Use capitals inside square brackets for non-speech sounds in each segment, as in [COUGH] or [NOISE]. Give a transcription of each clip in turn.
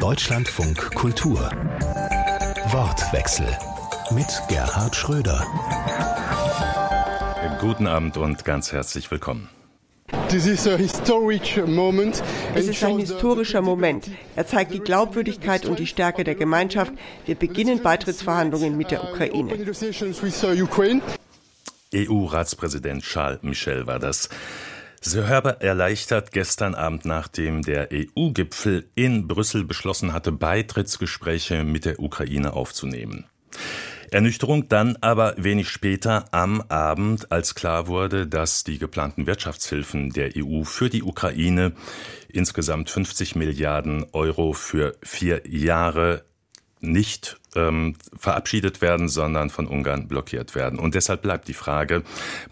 Deutschlandfunk Kultur Wortwechsel mit Gerhard Schröder. Guten Abend und ganz herzlich willkommen. Es ist ein historischer Moment. Er zeigt die Glaubwürdigkeit und die Stärke der Gemeinschaft. Wir beginnen Beitrittsverhandlungen mit der Ukraine. EU-Ratspräsident Charles Michel war das. So hörbar erleichtert gestern Abend, nachdem der EU-Gipfel in Brüssel beschlossen hatte, Beitrittsgespräche mit der Ukraine aufzunehmen. Ernüchterung dann aber wenig später am Abend, als klar wurde, dass die geplanten Wirtschaftshilfen der EU für die Ukraine insgesamt 50 Milliarden Euro für vier Jahre nicht ähm, verabschiedet werden, sondern von Ungarn blockiert werden. Und deshalb bleibt die Frage,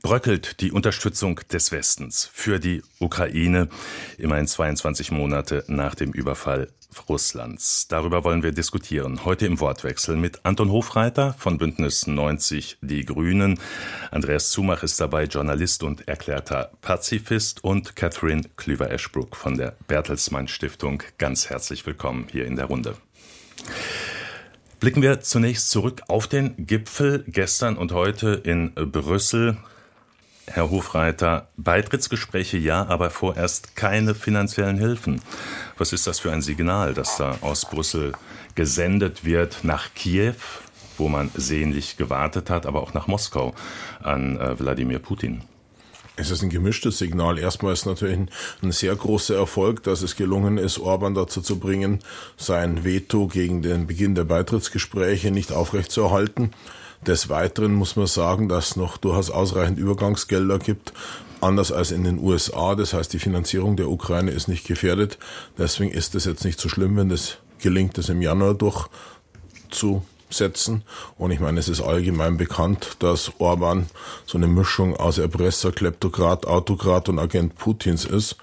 bröckelt die Unterstützung des Westens für die Ukraine immerhin 22 Monate nach dem Überfall Russlands. Darüber wollen wir diskutieren. Heute im Wortwechsel mit Anton Hofreiter von Bündnis 90 Die Grünen. Andreas Zumach ist dabei Journalist und erklärter Pazifist und Catherine Klüver-Eschbruck von der Bertelsmann Stiftung. Ganz herzlich willkommen hier in der Runde. Blicken wir zunächst zurück auf den Gipfel gestern und heute in Brüssel. Herr Hofreiter, Beitrittsgespräche ja, aber vorerst keine finanziellen Hilfen. Was ist das für ein Signal, das da aus Brüssel gesendet wird nach Kiew, wo man sehnlich gewartet hat, aber auch nach Moskau an äh, Wladimir Putin? Es ist ein gemischtes Signal. Erstmal ist natürlich ein, sehr großer Erfolg, dass es gelungen ist, Orban dazu zu bringen, sein Veto gegen den Beginn der Beitrittsgespräche nicht aufrechtzuerhalten. Des Weiteren muss man sagen, dass es noch durchaus ausreichend Übergangsgelder gibt, anders als in den USA. Das heißt, die Finanzierung der Ukraine ist nicht gefährdet. Deswegen ist es jetzt nicht so schlimm, wenn es gelingt, das im Januar durchzu setzen. Und ich meine, es ist allgemein bekannt, dass Orban so eine Mischung aus Erpresser, Kleptokrat, Autokrat und Agent Putins ist.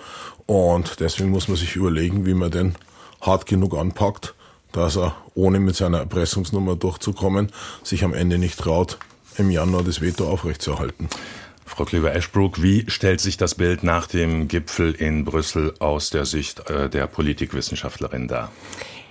Und deswegen muss man sich überlegen, wie man den hart genug anpackt, dass er, ohne mit seiner Erpressungsnummer durchzukommen, sich am Ende nicht traut, im Januar das Veto aufrechtzuerhalten. Frau Kleber-Eschbruck, wie stellt sich das Bild nach dem Gipfel in Brüssel aus der Sicht äh, der Politikwissenschaftlerin dar?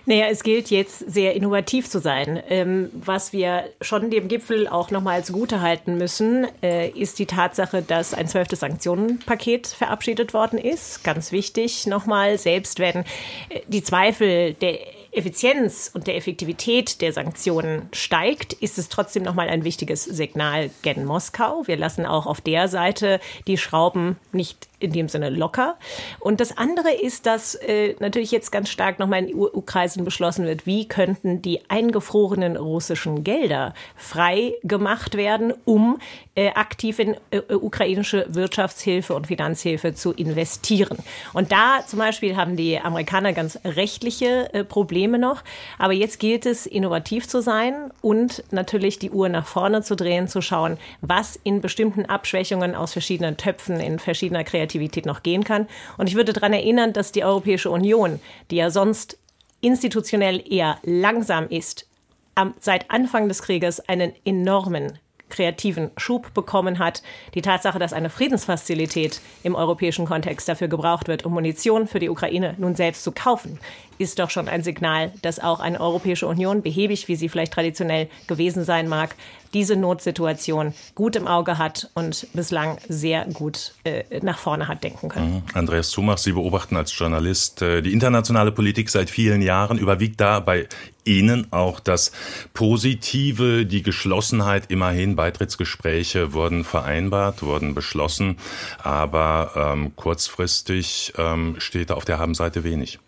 Naja, es gilt jetzt sehr innovativ zu sein. Ähm, was wir schon dem Gipfel auch nochmal zugute halten müssen, äh, ist die Tatsache, dass ein zwölftes Sanktionenpaket verabschiedet worden ist. Ganz wichtig nochmal, selbst wenn äh, die Zweifel der Effizienz und der Effektivität der Sanktionen steigt, ist es trotzdem nochmal ein wichtiges Signal gen Moskau. Wir lassen auch auf der Seite die Schrauben nicht in dem Sinne locker. Und das andere ist, dass äh, natürlich jetzt ganz stark nochmal in EU-Kreisen beschlossen wird, wie könnten die eingefrorenen russischen Gelder frei gemacht werden, um äh, aktiv in äh, ukrainische Wirtschaftshilfe und Finanzhilfe zu investieren. Und da zum Beispiel haben die Amerikaner ganz rechtliche äh, Probleme noch. Aber jetzt gilt es, innovativ zu sein und natürlich die Uhr nach vorne zu drehen, zu schauen, was in bestimmten Abschwächungen aus verschiedenen Töpfen in verschiedener Kreativität Kreativität noch gehen kann. Und ich würde daran erinnern, dass die Europäische Union, die ja sonst institutionell eher langsam ist, am, seit Anfang des Krieges einen enormen kreativen Schub bekommen hat. Die Tatsache, dass eine Friedensfazilität im europäischen Kontext dafür gebraucht wird, um Munition für die Ukraine nun selbst zu kaufen, ist doch schon ein Signal, dass auch eine Europäische Union, behäbig wie sie vielleicht traditionell gewesen sein mag, diese Notsituation gut im Auge hat und bislang sehr gut äh, nach vorne hat denken können. Mhm. Andreas Zumach, Sie beobachten als Journalist äh, die internationale Politik seit vielen Jahren. Überwiegt da bei Ihnen auch das Positive, die Geschlossenheit? Immerhin Beitrittsgespräche wurden vereinbart, wurden beschlossen, aber ähm, kurzfristig ähm, steht da auf der Habenseite wenig.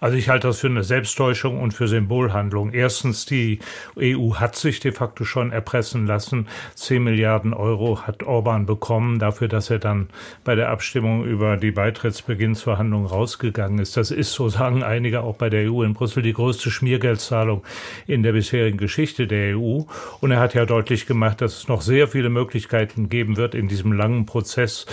Also ich halte das für eine Selbsttäuschung und für Symbolhandlung. Erstens, die EU hat sich de facto schon erpressen lassen. Zehn Milliarden Euro hat Orban bekommen dafür, dass er dann bei der Abstimmung über die Beitrittsbeginnsverhandlungen rausgegangen ist. Das ist, so sagen einige auch bei der EU in Brüssel, die größte Schmiergeldzahlung in der bisherigen Geschichte der EU. Und er hat ja deutlich gemacht, dass es noch sehr viele Möglichkeiten geben wird in diesem langen Prozess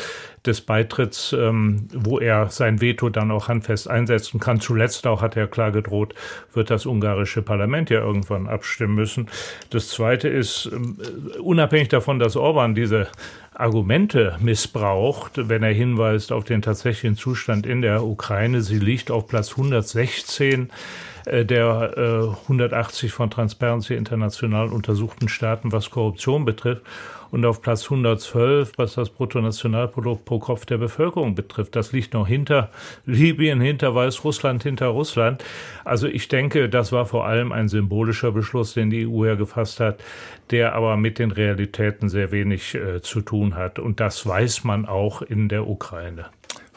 des Beitritts, ähm, wo er sein Veto dann auch handfest einsetzen kann. Zuletzt auch hat er klar gedroht, wird das ungarische Parlament ja irgendwann abstimmen müssen. Das Zweite ist, ähm, unabhängig davon, dass Orban diese Argumente missbraucht, wenn er hinweist auf den tatsächlichen Zustand in der Ukraine. Sie liegt auf Platz 116 äh, der äh, 180 von Transparency International untersuchten Staaten, was Korruption betrifft und auf Platz 112, was das Bruttonationalprodukt pro Kopf der Bevölkerung betrifft. Das liegt noch hinter Libyen, hinter Weißrussland, hinter Russland. Also ich denke, das war vor allem ein symbolischer Beschluss, den die EU ja gefasst hat, der aber mit den Realitäten sehr wenig äh, zu tun hat. Und das weiß man auch in der Ukraine.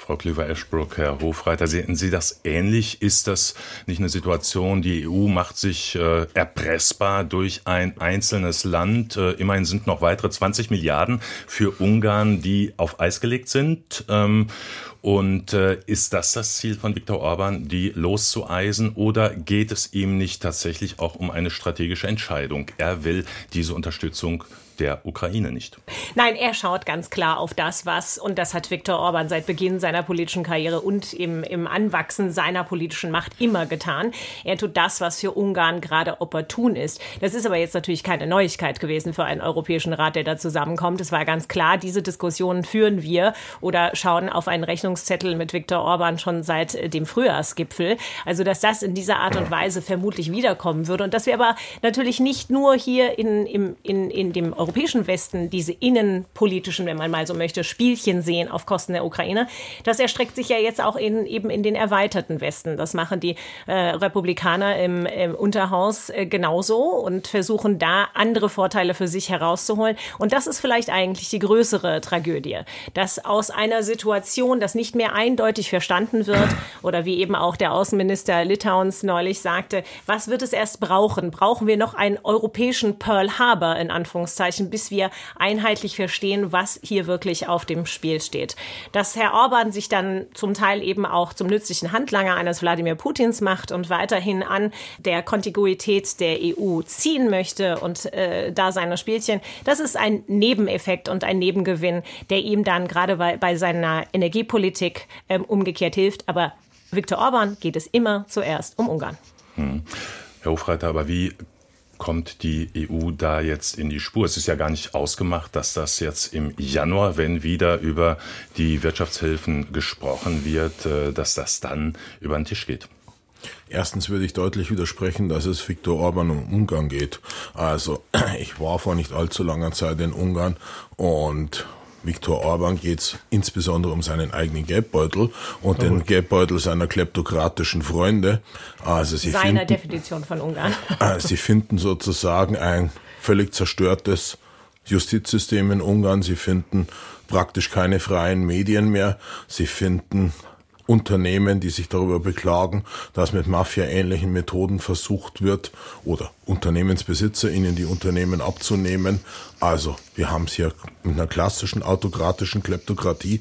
Frau Klüver-Eschbruck, Herr Hofreiter, sehen Sie das ähnlich? Ist das nicht eine Situation, die EU macht sich äh, erpressbar durch ein einzelnes Land? Äh, immerhin sind noch weitere 20 Milliarden für Ungarn, die auf Eis gelegt sind. Ähm, und äh, ist das das Ziel von Viktor Orban, die loszueisen? Oder geht es ihm nicht tatsächlich auch um eine strategische Entscheidung? Er will diese Unterstützung der Ukraine nicht. Nein, er schaut ganz klar auf das, was, und das hat Viktor Orban seit Beginn seiner politischen Karriere und im, im Anwachsen seiner politischen Macht immer getan. Er tut das, was für Ungarn gerade opportun ist. Das ist aber jetzt natürlich keine Neuigkeit gewesen für einen Europäischen Rat, der da zusammenkommt. Es war ganz klar, diese Diskussionen führen wir oder schauen auf einen Rechnungszettel mit Viktor Orban schon seit dem Frühjahrsgipfel. Also, dass das in dieser Art und Weise vermutlich wiederkommen würde und dass wir aber natürlich nicht nur hier in, in, in, in dem europäischen Westen diese innenpolitischen, wenn man mal so möchte, Spielchen sehen auf Kosten der Ukraine, das erstreckt sich ja jetzt auch in, eben in den erweiterten Westen. Das machen die äh, Republikaner im, im Unterhaus äh, genauso und versuchen da andere Vorteile für sich herauszuholen. Und das ist vielleicht eigentlich die größere Tragödie, dass aus einer Situation, das nicht mehr eindeutig verstanden wird oder wie eben auch der Außenminister Litauens neulich sagte, was wird es erst brauchen? Brauchen wir noch einen europäischen Pearl Harbor in Anführungszeichen? Anführungszeichen, bis wir einheitlich verstehen, was hier wirklich auf dem Spiel steht. Dass Herr Orban sich dann zum Teil eben auch zum nützlichen Handlanger eines Wladimir Putins macht und weiterhin an der Kontiguität der EU ziehen möchte und äh, da seine Spielchen, das ist ein Nebeneffekt und ein Nebengewinn, der ihm dann gerade bei, bei seiner Energiepolitik ähm, umgekehrt hilft. Aber Viktor Orban geht es immer zuerst um Ungarn. Hm. Herr Hofreiter, aber wie kommt die EU da jetzt in die Spur? Es ist ja gar nicht ausgemacht, dass das jetzt im Januar, wenn wieder über die Wirtschaftshilfen gesprochen wird, äh, dass das dann über den Tisch geht. Erstens würde ich deutlich widersprechen, dass es Viktor Orban um Ungarn geht. Also [CLEARS THROAT] ich war vor nicht allzu langer Zeit in Ungarn und Viktor Orban geht es insbesondere um seinen eigenen Geldbeutel und oh. den Geldbeutel seiner kleptokratischen Freunde. Also sie Seiner finden, Definition von Ungarn. Äh, [LAUGHS] sie finden sozusagen ein völlig zerstörtes Justizsystem in Ungarn. Sie finden praktisch keine freien Medien mehr. Sie finden Unternehmen, die sich darüber beklagen, dass mit Mafia-ähnlichen Methoden versucht wird oder Unternehmensbesitzer ihnen die Unternehmen abzunehmen. Also wir haben es hier mit einer klassischen autokratischen Kleptokratie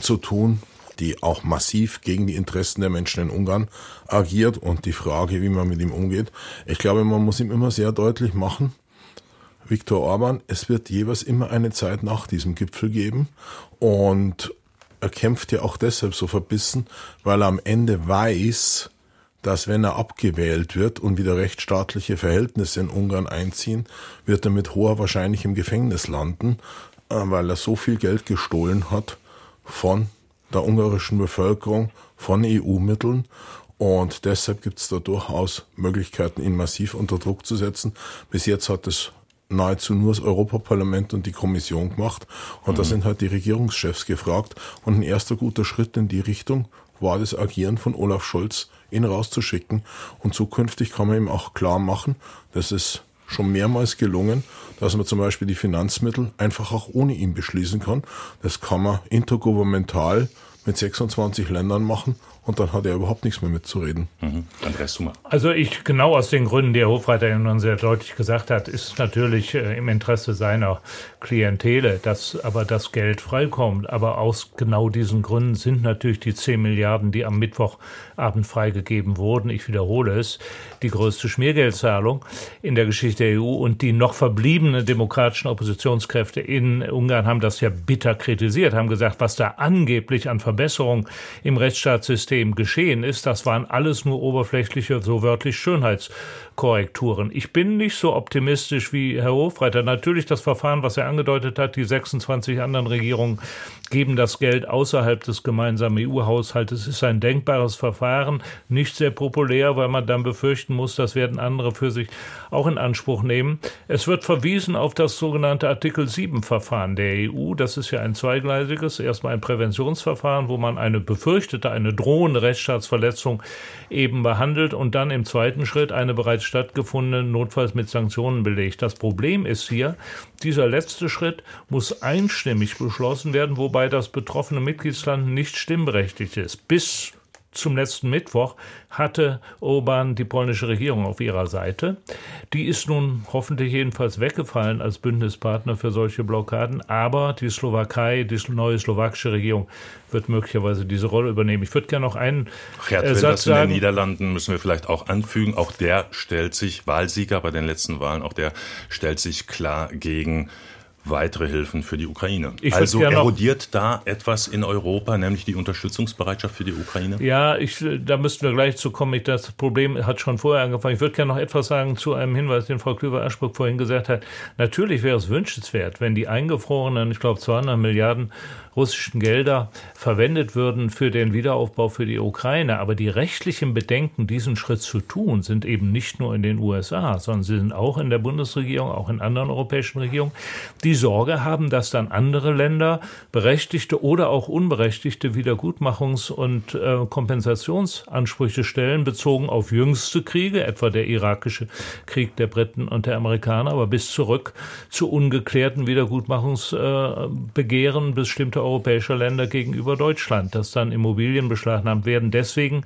zu tun, die auch massiv gegen die Interessen der Menschen in Ungarn agiert und die Frage, wie man mit ihm umgeht. Ich glaube, man muss ihm immer sehr deutlich machen, Viktor Orban, es wird jeweils immer eine Zeit nach diesem Gipfel geben und er kämpft ja auch deshalb so verbissen, weil er am Ende weiß, dass wenn er abgewählt wird und wieder rechtsstaatliche Verhältnisse in Ungarn einziehen, wird er mit hoher Wahrscheinlichkeit im Gefängnis landen, äh, weil er so viel Geld gestohlen hat von der ungarischen Bevölkerung, von EU-Mitteln. Und deshalb gibt es da durchaus Möglichkeiten, ihn massiv unter Druck zu setzen. Bis jetzt hat es nahezu nur das Europaparlament und die Kommission gemacht. Und mhm. da sind halt die Regierungschefs gefragt. Und ein erster guter Schritt in die Richtung war das Agieren von Olaf Scholz, ihn rauszuschicken. Und zukünftig kann man ihm auch klar machen, dass es schon mehrmals gelungen, dass man zum Beispiel die Finanzmittel einfach auch ohne ihn beschließen kann. Das kann man intergouvernemental mit 26 Ländern machen und dann hat er überhaupt nichts mehr mitzureden. Mhm. Andreas Summer. Also ich, genau aus den Gründen, die Herr Hofreiter ja nun sehr deutlich gesagt hat, ist natürlich äh, im Interesse seiner Klientele, dass aber das Geld freikommt. Aber aus genau diesen Gründen sind natürlich die 10 Milliarden, die am Mittwochabend freigegeben wurden, ich wiederhole es, die größte Schmiergeldzahlung in der Geschichte der EU und die noch verbliebenen demokratischen Oppositionskräfte in Ungarn haben das ja bitter kritisiert, haben gesagt, was da angeblich an Verbesserungen im Rechtsstaatssystem geschehen ist, das waren alles nur oberflächliche, so wörtlich Schönheitskorrekturen. Ich bin nicht so optimistisch wie Herr Hofreiter. Natürlich das Verfahren, was er angedeutet hat, die 26 anderen Regierungen geben das Geld außerhalb des gemeinsamen EU-Haushaltes. Es ist ein denkbares Verfahren, nicht sehr populär, weil man dann befürchten muss, das werden andere für sich auch in Anspruch nehmen. Es wird verwiesen auf das sogenannte Artikel 7-Verfahren der EU. Das ist ja ein zweigleisiges, erstmal ein Präventionsverfahren, wo man eine befürchtete, eine drohende Rechtsstaatsverletzung eben behandelt und dann im zweiten Schritt eine bereits stattgefundene, notfalls mit Sanktionen belegt. Das Problem ist hier, dieser letzte Schritt muss einstimmig beschlossen werden, wobei das betroffene Mitgliedsland nicht stimmberechtigt ist. Bis zum letzten Mittwoch hatte Orban die polnische Regierung auf ihrer Seite. Die ist nun hoffentlich jedenfalls weggefallen als Bündnispartner für solche Blockaden. Aber die Slowakei, die neue slowakische Regierung wird möglicherweise diese Rolle übernehmen. Ich würde gerne noch einen Gerd äh, Satz in den Niederlanden müssen wir vielleicht auch anfügen. Auch der stellt sich Wahlsieger bei den letzten Wahlen. Auch der stellt sich klar gegen weitere Hilfen für die Ukraine. Ich also erodiert da etwas in Europa, nämlich die Unterstützungsbereitschaft für die Ukraine? Ja, ich, da müssten wir gleich zu kommen. Ich, das Problem hat schon vorher angefangen. Ich würde gerne noch etwas sagen zu einem Hinweis, den Frau Klüver-Aschburg vorhin gesagt hat. Natürlich wäre es wünschenswert, wenn die eingefrorenen, ich glaube 200 Milliarden russischen Gelder verwendet würden für den Wiederaufbau für die Ukraine. Aber die rechtlichen Bedenken, diesen Schritt zu tun, sind eben nicht nur in den USA, sondern sie sind auch in der Bundesregierung, auch in anderen europäischen Regierungen, die Sorge haben, dass dann andere Länder berechtigte oder auch unberechtigte Wiedergutmachungs- und äh, Kompensationsansprüche stellen, bezogen auf jüngste Kriege, etwa der irakische Krieg der Briten und der Amerikaner, aber bis zurück zu ungeklärten Wiedergutmachungsbegehren äh, bestimmter europäischer Länder gegenüber Deutschland, dass dann Immobilien beschlagnahmt werden. Deswegen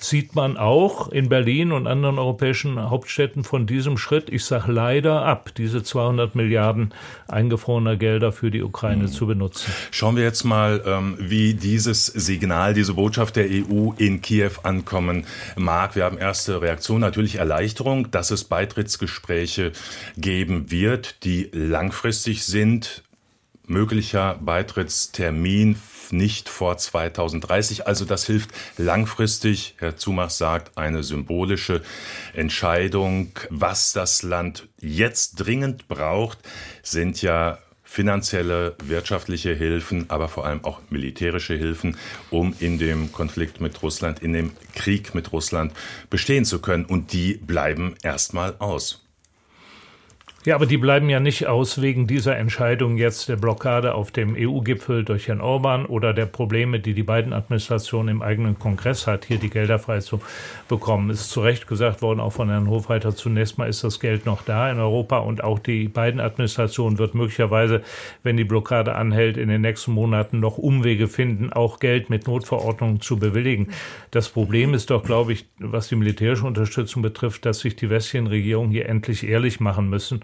sieht man auch in Berlin und anderen europäischen Hauptstädten von diesem Schritt, ich sage leider ab, diese 200 Milliarden eingefrorener Gelder für die Ukraine hm. zu benutzen. Schauen wir jetzt mal, ähm, wie dieses Signal, diese Botschaft der EU in Kiew ankommen mag. Wir haben erste Reaktion, natürlich Erleichterung, dass es Beitrittsgespräche geben wird, die langfristig sind möglicher Beitrittstermin nicht vor 2030. Also das hilft langfristig, Herr Zumach sagt, eine symbolische Entscheidung. Was das Land jetzt dringend braucht, sind ja finanzielle, wirtschaftliche Hilfen, aber vor allem auch militärische Hilfen, um in dem Konflikt mit Russland, in dem Krieg mit Russland bestehen zu können. Und die bleiben erstmal aus. Ja, aber die bleiben ja nicht aus wegen dieser Entscheidung jetzt der Blockade auf dem EU-Gipfel durch Herrn Orban oder der Probleme, die die beiden Administrationen im eigenen Kongress hat, hier die Gelder frei zu bekommen. Es ist zu Recht gesagt worden, auch von Herrn Hofreiter, zunächst mal ist das Geld noch da in Europa und auch die beiden Administrationen wird möglicherweise, wenn die Blockade anhält, in den nächsten Monaten noch Umwege finden, auch Geld mit Notverordnungen zu bewilligen. Das Problem ist doch, glaube ich, was die militärische Unterstützung betrifft, dass sich die westlichen Regierungen hier endlich ehrlich machen müssen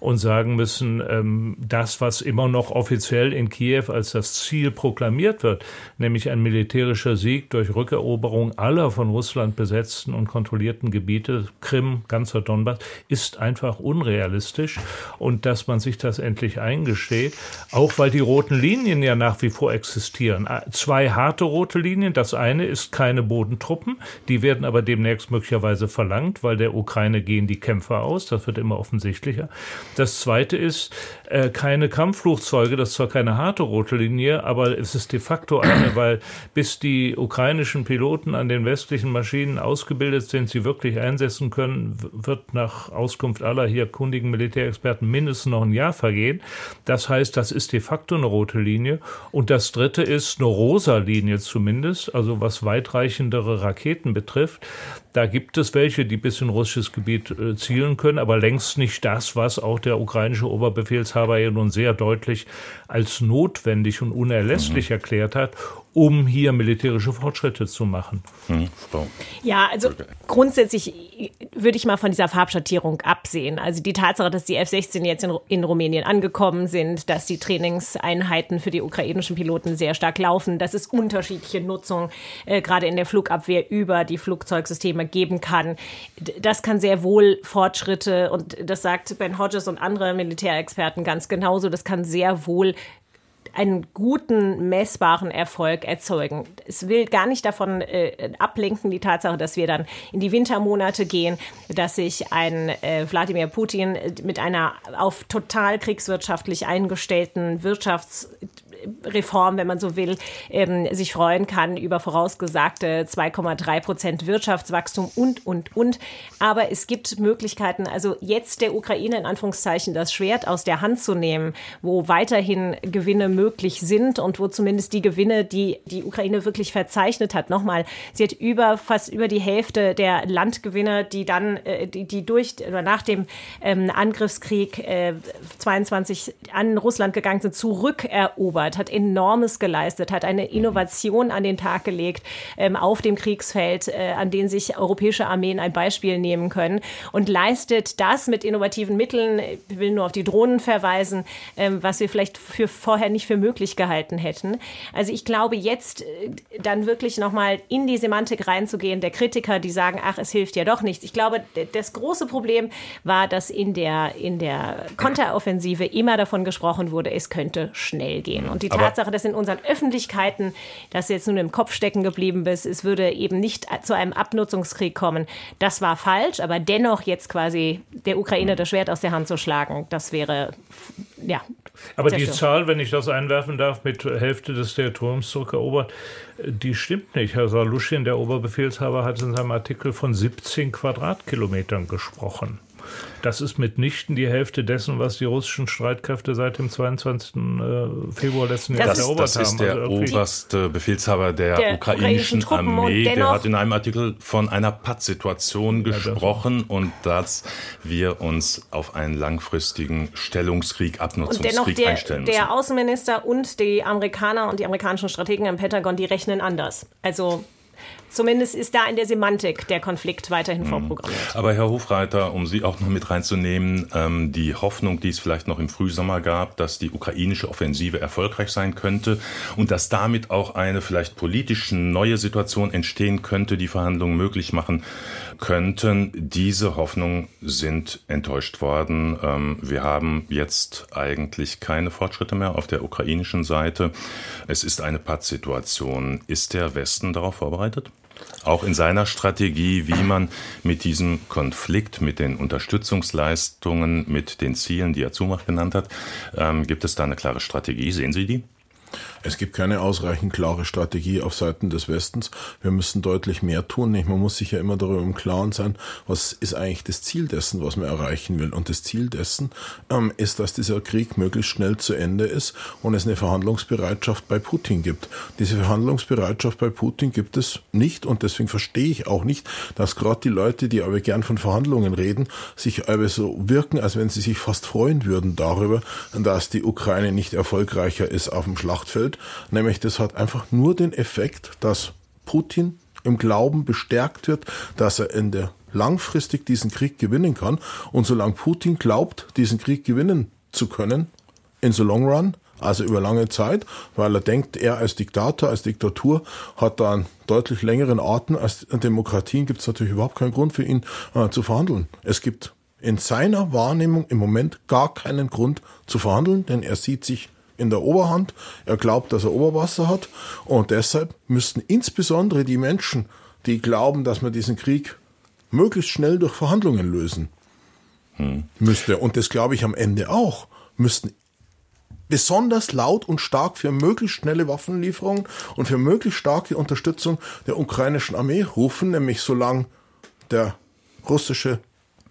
und sagen müssen, ähm, das, was immer noch offiziell in Kiew als das Ziel proklamiert wird, nämlich ein militärischer Sieg durch Rückeroberung aller von Russland besetzten und kontrollierten Gebiete, Krim, ganzer Donbass, ist einfach unrealistisch und dass man sich das endlich eingesteht, auch weil die roten Linien ja nach wie vor existieren. Äh, zwei harte rote Linien. Das eine ist keine Bodentruppen, die werden aber demnächst möglicherweise verlangt, weil der Ukraine gehen die Kämpfer aus. Das wird immer offensichtlicher. Das zweite ist äh, keine Kampfflugzeuge. Das ist zwar keine harte rote Linie, aber es ist de facto eine, [CLEARS THROAT] weil bis die ukrainischen Piloten an den westlichen Maschinen ausgebildet sind, sie wirklich einsetzen können, wird nach Auskunft aller hier kundigen Militärexperten mindestens noch ein Jahr vergehen. Das heißt, das ist de facto eine rote Linie. Und das dritte ist eine rosa Linie zumindest, also was weitreichendere Raketen betrifft. Da gibt es welche, die bis in russisches Gebiet äh, zielen können, aber längst nicht das, was auch der ukrainische Oberbefehlshaber ja nun sehr deutlich als notwendig und unerlässlich mhm. erklärt hat, um hier militärische Fortschritte zu machen. Hm, Ja, also grundsätzlich würde ich mal von dieser Farbschattierung absehen. Also die Tatsache, dass die F-16 jetzt in, in, Rumänien angekommen sind, dass die Trainingseinheiten für die ukrainischen Piloten sehr stark laufen, dass es unterschiedliche Nutzung äh, gerade in der Flugabwehr über die Flugzeugsysteme geben kann. Das kann sehr wohl Fortschritte und das sagt Ben Hodges und andere Militärexperten ganz genauso. Das kann sehr wohl einen guten, messbaren Erfolg erzeugen. Es will gar nicht davon äh, ablenken, die Tatsache, dass wir dann in die Wintermonate gehen, dass sich ein äh, Wladimir Putin mit einer auf total kriegswirtschaftlich eingestellten Wirtschafts Reform, wenn man so will, ähm, sich freuen kann über vorausgesagte 2,3 Prozent Wirtschaftswachstum und, und, und. Aber es gibt Möglichkeiten, also jetzt der Ukraine in Anführungszeichen das Schwert aus der Hand zu nehmen, wo weiterhin Gewinne möglich sind und wo zumindest die Gewinne, die die Ukraine wirklich verzeichnet hat, nochmal, sie hat über fast über die Hälfte der Landgewinne, die dann, äh, die, die durch oder nach dem ähm, Angriffskrieg äh, 22 an Russland gegangen sind, zurückerobert geliefert, hat enormes geleistet, hat eine Innovation an den Tag gelegt ähm, auf dem Kriegsfeld, äh, an denen sich europäische Armeen ein Beispiel nehmen können und leistet das mit innovativen Mitteln. Ich will nur auf die Drohnen verweisen, ähm, was wir vielleicht für vorher nicht für möglich gehalten hätten. Also ich glaube, jetzt äh, dann wirklich nochmal in die Semantik reinzugehen, der Kritiker, die sagen, ach, es hilft ja doch nichts. Ich glaube, das große Problem war, dass in der, in der Konteroffensive immer davon gesprochen wurde, es könnte schnell gehen. Und und die Tatsache, dass in unseren Öffentlichkeiten das jetzt nun im Kopf stecken geblieben ist, es würde eben nicht zu einem Abnutzungskrieg kommen, das war falsch. Aber dennoch jetzt quasi der Ukraine das Schwert aus der Hand zu schlagen, das wäre, ja. Aber die Zahl, wenn ich das einwerfen darf, mit Hälfte des Territoriums zurückerobert, die stimmt nicht. Herr Saluschin, der Oberbefehlshaber, hat in seinem Artikel von 17 Quadratkilometern gesprochen. Das ist mitnichten die Hälfte dessen, was die russischen Streitkräfte seit dem 22. Äh, Februar letzten Jahres erobert haben. Das ist der also oberste Befehlshaber der, der ukrainischen, ukrainischen Armee. Der hat in einem Artikel von einer Pattsituation gesprochen ja, und dass wir uns auf einen langfristigen Stellungskrieg, Abnutzungskrieg der, einstellen müssen. Der Außenminister und die Amerikaner und die amerikanischen Strategen im Pentagon, die rechnen anders. Also Zumindest ist da in der Semantik der Konflikt weiterhin mhm. vorprogrammiert. Aber Herr Hofreiter, um Sie auch noch mit reinzunehmen, ähm, die Hoffnung, die es vielleicht noch im Frühsommer gab, dass die ukrainische Offensive erfolgreich sein könnte und dass damit auch eine vielleicht politisch neue Situation entstehen könnte, die Verhandlungen möglich machen könnten, diese Hoffnungen sind enttäuscht worden. Ähm, wir haben jetzt eigentlich keine Fortschritte mehr auf der ukrainischen Seite. Es ist eine Pattsituation. Ist der Westen darauf vorbereitet? Auch in seiner Strategie, wie man mit diesem Konflikt, mit den Unterstützungsleistungen, mit den Zielen, die er Zumach genannt hat, ähm, gibt es da eine klare Strategie? Sehen Sie die? Es gibt keine ausreichend klare Strategie auf Seiten des Westens. Wir müssen deutlich mehr tun. Man muss sich ja immer darüber im Klaren sein, was ist eigentlich das Ziel dessen, was man erreichen will. Und das Ziel dessen ähm, ist, dass dieser Krieg möglichst schnell zu Ende ist und es eine Verhandlungsbereitschaft bei Putin gibt. Diese Verhandlungsbereitschaft bei Putin gibt es nicht und deswegen verstehe ich auch nicht, dass gerade die Leute, die aber gern von Verhandlungen reden, sich aber so wirken, als wenn sie sich fast freuen würden darüber, dass die Ukraine nicht erfolgreicher ist auf dem Schlachtfeld Umfeld, nämlich das hat einfach nur den Effekt, dass Putin im Glauben bestärkt wird, dass er in der langfristig diesen Krieg gewinnen kann. Und solange Putin glaubt, diesen Krieg gewinnen zu können, in the long run, also über lange Zeit, weil er denkt, er als Diktator, als Diktatur hat da einen deutlich längeren Atem als Demokratien, gibt es natürlich überhaupt keinen Grund für ihn äh, zu verhandeln. Es gibt in seiner Wahrnehmung im Moment gar keinen Grund zu verhandeln, denn er sieht sich in der Oberhand. Er glaubt, dass er Oberwasser hat. Und deshalb müssten insbesondere die Menschen, die glauben, dass man diesen Krieg möglichst schnell durch Verhandlungen lösen hm. müsste, und das glaube ich am Ende auch, müssten besonders laut und stark für möglichst schnelle Waffenlieferungen und für möglichst starke Unterstützung der ukrainischen Armee rufen, nämlich solange der russische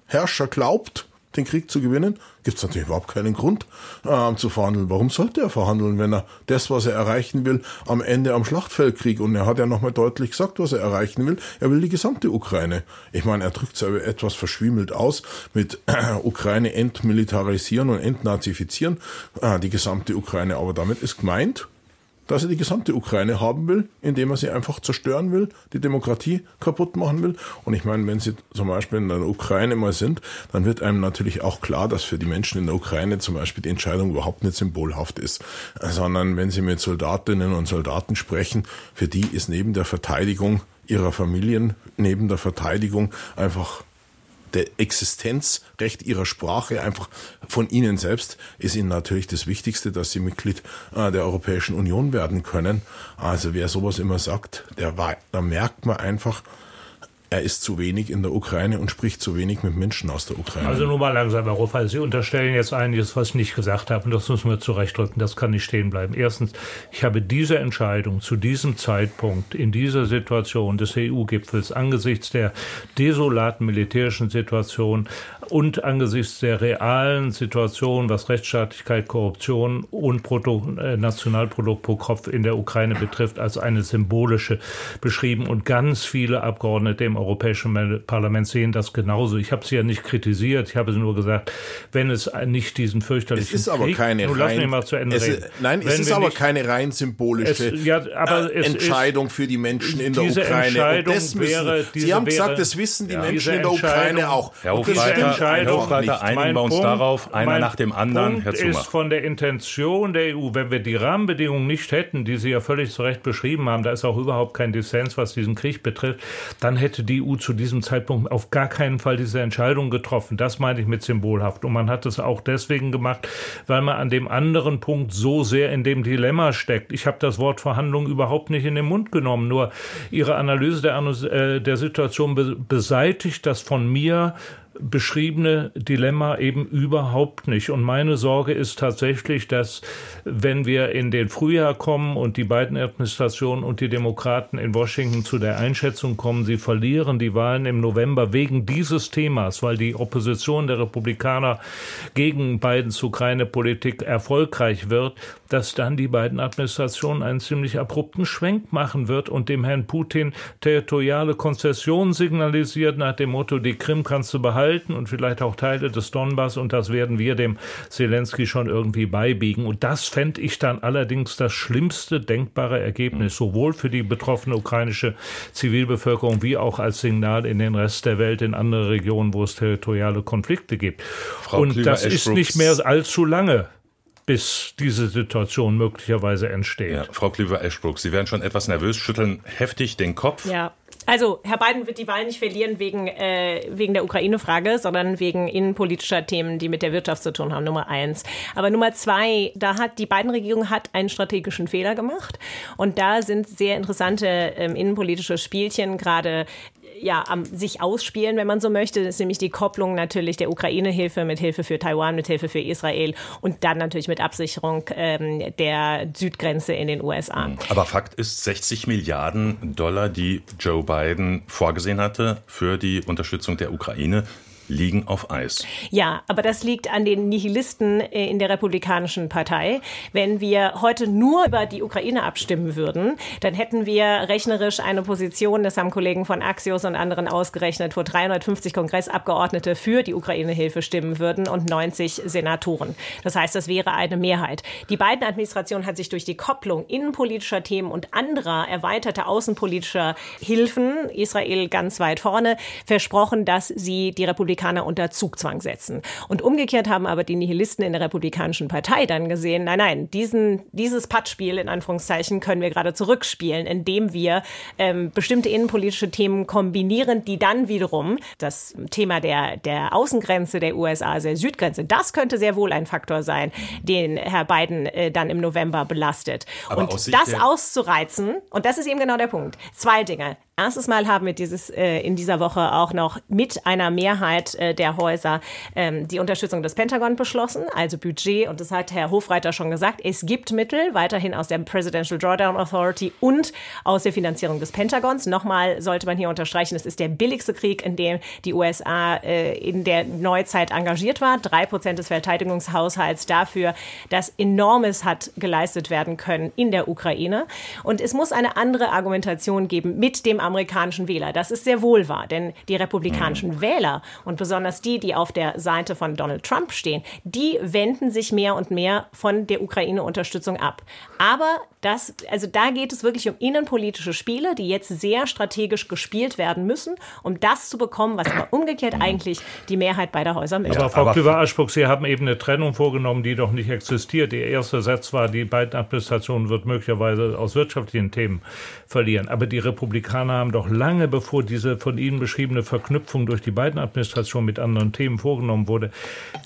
Herrscher glaubt, den Krieg zu gewinnen, gibt es natürlich überhaupt keinen Grund äh, zu verhandeln. Warum sollte er verhandeln, wenn er das, was er erreichen will, am Ende am Schlachtfeld kriegt? Und er hat ja nochmal deutlich gesagt, was er erreichen will. Er will die gesamte Ukraine. Ich meine, er drückt es aber etwas verschwimmelt aus mit äh, Ukraine entmilitarisieren und entnazifizieren, äh, die gesamte Ukraine. Aber damit ist gemeint, dass er die gesamte Ukraine haben will, indem er sie einfach zerstören will, die Demokratie kaputt machen will. Und ich meine, wenn Sie zum Beispiel in der Ukraine mal sind, dann wird einem natürlich auch klar, dass für die Menschen in der Ukraine zum Beispiel die Entscheidung überhaupt nicht symbolhaft ist, sondern wenn Sie mit Soldatinnen und Soldaten sprechen, für die ist neben der Verteidigung ihrer Familien, neben der Verteidigung einfach der Existenzrecht ihrer Sprache einfach von ihnen selbst ist ihnen natürlich das Wichtigste, dass sie Mitglied äh, der Europäischen Union werden können. Also wer sowas immer sagt, der da merkt man einfach, er ist zu wenig in der Ukraine und spricht zu wenig mit Menschen aus der Ukraine. Also nur mal langsam, Herr Ruffer. Sie unterstellen jetzt einiges, was ich nicht gesagt habe. Und das müssen wir zurechtdrücken. Das kann nicht stehen bleiben. Erstens, ich habe diese Entscheidung zu diesem Zeitpunkt, in dieser Situation des EU-Gipfels, angesichts der desolaten militärischen Situation und angesichts der realen Situation, was Rechtsstaatlichkeit, Korruption und Brutto, äh, Nationalprodukt pro Kopf in der Ukraine betrifft, als eine symbolische beschrieben. Und ganz viele Abgeordnete im Europäischen Parlament sehen das genauso. Ich habe sie ja nicht kritisiert, ich habe nur gesagt, wenn es nicht diesen fürchterlichen es ist aber Krieg, keine nun, rein, lass mal zu Ende es, reden. Nein, es ist aber nicht, keine rein symbolische es, ja, aber äh, Entscheidung für die Menschen in der Ukraine. Entscheidung müssen, wäre, Sie haben wäre, gesagt, das wissen die ja, Menschen in der Ukraine auch. Herr Hofreiter, Herr Hofreiter einigen wir uns Punkt, darauf, einer nach dem anderen, Punkt ist von der Intention der EU, wenn wir die Rahmenbedingungen nicht hätten, die Sie ja völlig zu Recht beschrieben haben, da ist auch überhaupt kein Dissens, was diesen Krieg betrifft, dann hätte die EU zu diesem Zeitpunkt auf gar keinen Fall diese Entscheidung getroffen. Das meine ich mit symbolhaft. Und man hat es auch deswegen gemacht, weil man an dem anderen Punkt so sehr in dem Dilemma steckt. Ich habe das Wort Verhandlung überhaupt nicht in den Mund genommen, nur Ihre Analyse der, äh, der Situation beseitigt das von mir beschriebene Dilemma eben überhaupt nicht. Und meine Sorge ist tatsächlich, dass wenn wir in den Frühjahr kommen und die beiden Administrationen und die Demokraten in Washington zu der Einschätzung kommen, sie verlieren die Wahlen im November wegen dieses Themas, weil die Opposition der Republikaner gegen Bidens Ukraine-Politik erfolgreich wird, dass dann die beiden Administrationen einen ziemlich abrupten Schwenk machen wird und dem Herrn Putin territoriale Konzessionen signalisiert nach dem Motto, die Krim kannst du behalten und vielleicht auch Teile des Donbass und das werden wir dem Zelensky schon irgendwie beibiegen. Und das fände ich dann allerdings das schlimmste denkbare Ergebnis, sowohl für die betroffene ukrainische Zivilbevölkerung wie auch als Signal in den Rest der Welt, in andere Regionen, wo es territoriale Konflikte gibt. Frau und das ist nicht mehr allzu lange bis diese Situation möglicherweise entsteht. Ja, Frau Klüver-Eschbruck, Sie werden schon etwas nervös, schütteln heftig den Kopf. Ja, also, Herr Biden wird die Wahl nicht verlieren wegen, äh, wegen der Ukraine-Frage, sondern wegen innenpolitischer Themen, die mit der Wirtschaft zu tun haben, Nummer eins. Aber Nummer zwei, da hat die Biden-Regierung hat einen strategischen Fehler gemacht. Und da sind sehr interessante ähm, innenpolitische Spielchen gerade ja, am, sich ausspielen, wenn man so möchte. Das ist nämlich die Kopplung natürlich der Ukraine-Hilfe mit Hilfe für Taiwan, mit Hilfe für Israel und dann natürlich mit Absicherung ähm, der Südgrenze in den USA. Mhm. Aber Fakt ist, 60 Milliarden Dollar, die Joe Biden vorgesehen hatte für die Unterstützung der Ukraine, liegen auf Eis. Ja, aber das liegt an den Nihilisten äh, in der Republikanischen Partei. Wenn wir heute nur über die Ukraine abstimmen würden, dann hätten wir rechnerisch eine Position, das haben Kollegen von Axios und anderen ausgerechnet, wo 350 Kongressabgeordnete für die Ukraine-Hilfe stimmen würden und 90 Senatoren. Das heißt, das wäre eine Mehrheit. Die beiden Administration hat sich durch die Kopplung innenpolitischer Themen und anderer erweiterter außenpolitischer Hilfen, Israel ganz weit vorne, versprochen, dass sie die Republik Republikaner unter Zugzwang setzen. Und umgekehrt haben aber die Nihilisten in der Republikanischen Partei dann gesehen, nein, nein, diesen, dieses Pattspiel in Anführungszeichen können wir gerade zurückspielen, indem wir ähm, bestimmte innenpolitische Themen kombinieren, die dann wiederum das Thema der, der Außengrenze der USA, also der Südgrenze, das könnte sehr wohl ein Faktor sein, den Herr Biden äh, dann im November belastet. Aber und das auszureizen, und das ist eben genau der Punkt. Zwei Dinge. Erstes Mal haben wir dieses äh, in dieser Woche auch noch mit einer Mehrheit äh, der Häuser ähm, die Unterstützung des Pentagon beschlossen, also Budget. Und das hat Herr Hofreiter schon gesagt. Es gibt Mittel weiterhin aus der Presidential Drawdown Authority und aus der Finanzierung des Pentagons. Nochmal sollte man hier unterstreichen, es ist der billigste Krieg, in dem die USA äh, in der Neuzeit engagiert war. Drei Prozent des Verteidigungshaushalts dafür, dass enormes hat geleistet werden können in der Ukraine. Und es muss eine andere Argumentation geben mit dem amerikanischen Wähler. Das ist sehr wohl wahr, denn die republikanischen mhm. Wähler und besonders die, die auf der Seite von Donald Trump stehen, die wenden sich mehr und mehr von der Ukraine-Unterstützung ab. Aber das, also da geht es wirklich um innenpolitische Spiele, die jetzt sehr strategisch gespielt werden müssen, um das zu bekommen, was aber umgekehrt eigentlich die Mehrheit beider Häuser möchte. Aber Frau Klüver-Aschbuck, Sie haben eben eine Trennung vorgenommen, die doch nicht existiert. Der erste Satz war, die beiden Administrationen wird möglicherweise aus wirtschaftlichen Themen verlieren. Aber die Republikaner haben doch lange bevor diese von Ihnen beschriebene Verknüpfung durch die beiden Administrationen mit anderen Themen vorgenommen wurde,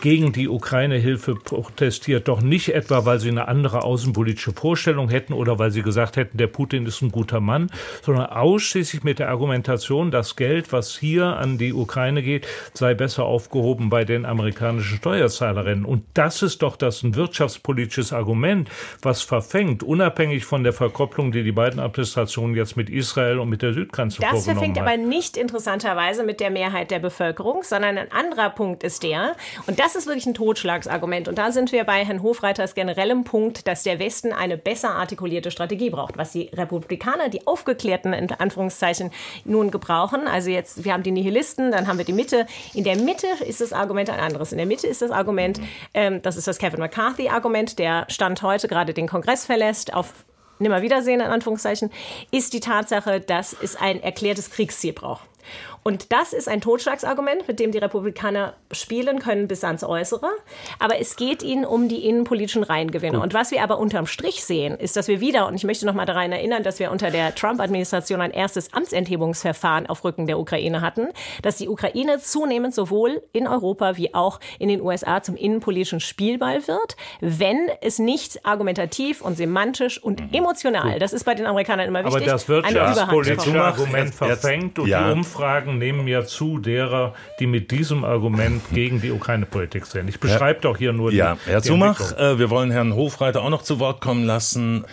gegen die Ukraine-Hilfe protestiert. Doch nicht etwa, weil sie eine andere außenpolitische Vorstellung hätten oder weil sie gesagt hätten, der Putin ist ein guter Mann, sondern ausschließlich mit der Argumentation, das Geld, was hier an die Ukraine geht, sei besser aufgehoben bei den amerikanischen Steuerzahlerinnen. Und das ist doch das ein wirtschaftspolitisches Argument, was verfängt, unabhängig von der Verkopplung, die die beiden Administrationen jetzt mit Israel und mit der Südgrenze Das verfängt aber nicht interessanterweise mit der Mehrheit der Bevölkerung, sondern ein anderer Punkt ist der, und das ist wirklich ein Totschlagsargument, und da sind wir bei Herrn Hofreiters generellem Punkt, dass der Westen eine besser artikulierte Strategie braucht, was die Republikaner, die Aufgeklärten in Anführungszeichen, nun gebrauchen. Also jetzt, wir haben die Nihilisten, dann haben wir die Mitte. In der Mitte ist das Argument ein anderes. In der Mitte ist das Argument, ähm, das ist das Kevin McCarthy-Argument, der Stand heute gerade den Kongress verlässt, auf Nimmerwiedersehen in Anführungszeichen, ist die Tatsache, dass es ein erklärtes Kriegsziel braucht. Und das ist ein Totschlagsargument, mit dem die Republikaner spielen können bis ans Äußere. Aber es geht ihnen um die innenpolitischen Reingewinne. Gut. Und was wir aber unterm Strich sehen, ist, dass wir wieder, und ich möchte noch mal daran erinnern, dass wir unter der Trump-Administration ein erstes Amtsenthebungsverfahren auf Rücken der Ukraine hatten, dass die Ukraine zunehmend sowohl in Europa wie auch in den USA zum innenpolitischen Spielball wird, wenn es nicht argumentativ und semantisch und mhm. emotional, Gut. das ist bei den Amerikanern immer wichtig, aber das wirtschaftspolitische Argument verfängt und ja. die Umfragen Umfragen nehmen ja zu derer, die mit diesem Argument [LAUGHS] gegen die Ukraine-Politik sind. Ich beschreibe ja. doch hier nur die Ja, Herr Zumach, äh, wir wollen Herrn Hofreiter auch noch zu Wort kommen lassen.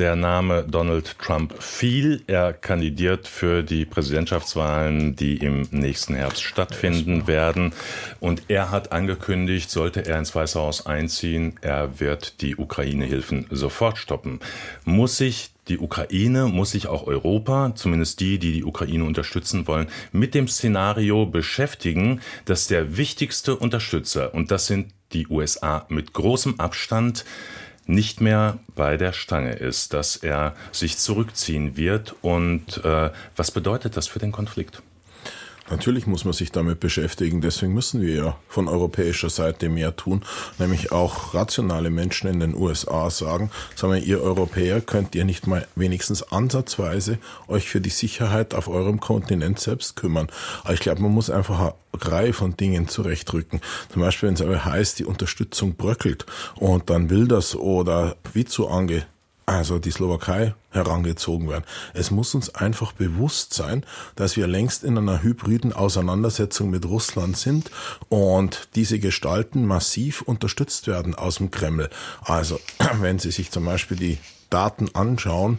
Der Name Donald Trump fiel. Er kandidiert für die Präsidentschaftswahlen, die im nächsten Herbst stattfinden werden. Und er hat angekündigt, sollte er ins Weiße Haus einziehen, er wird die Ukraine-Hilfen sofort stoppen. Muss sich die Ukraine muss sich auch Europa, zumindest die, die die Ukraine unterstützen wollen, mit dem Szenario beschäftigen, dass der wichtigste Unterstützer, und das sind die USA mit großem Abstand, nicht mehr bei der Stange ist, dass er sich zurückziehen wird. Und äh, was bedeutet das für den Konflikt? Natürlich muss man sich damit beschäftigen. Deswegen müssen wir ja von europäischer Seite mehr tun. Nämlich auch rationale Menschen in den USA sagen, sagen wir, ihr Europäer könnt ihr nicht mal wenigstens ansatzweise euch für die Sicherheit auf eurem Kontinent selbst kümmern. Aber ich glaube, man muss einfach eine Reihe von Dingen zurechtrücken. Zum Beispiel, wenn es aber heißt, die Unterstützung bröckelt und dann will das oder wie zu ange also die Slowakei, herangezogen werden. Es muss uns einfach bewusst sein, dass wir längst in einer hybriden Auseinandersetzung mit Russland sind und diese Gestalten massiv unterstützt werden aus dem Kreml. Also [CLEARS THROAT] wenn Sie sich zum Beispiel die Daten anschauen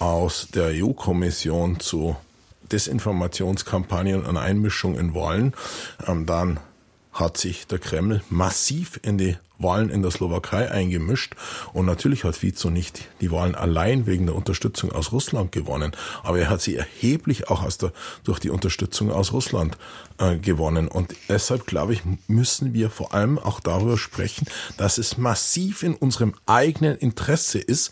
aus der EU-Kommission zu Desinformationskampagnen und Einmischung in Wahlen, ähm, dann hat sich der Kreml massiv in die Wahlen in der Slowakei eingemischt. Und natürlich hat Fico nicht die Wahlen allein wegen der Unterstützung aus Russland gewonnen, aber er hat sie erheblich auch aus der, durch die Unterstützung aus Russland äh, gewonnen. Und deshalb, glaube ich, müssen wir vor allem auch darüber sprechen, dass es massiv in unserem eigenen Interesse ist,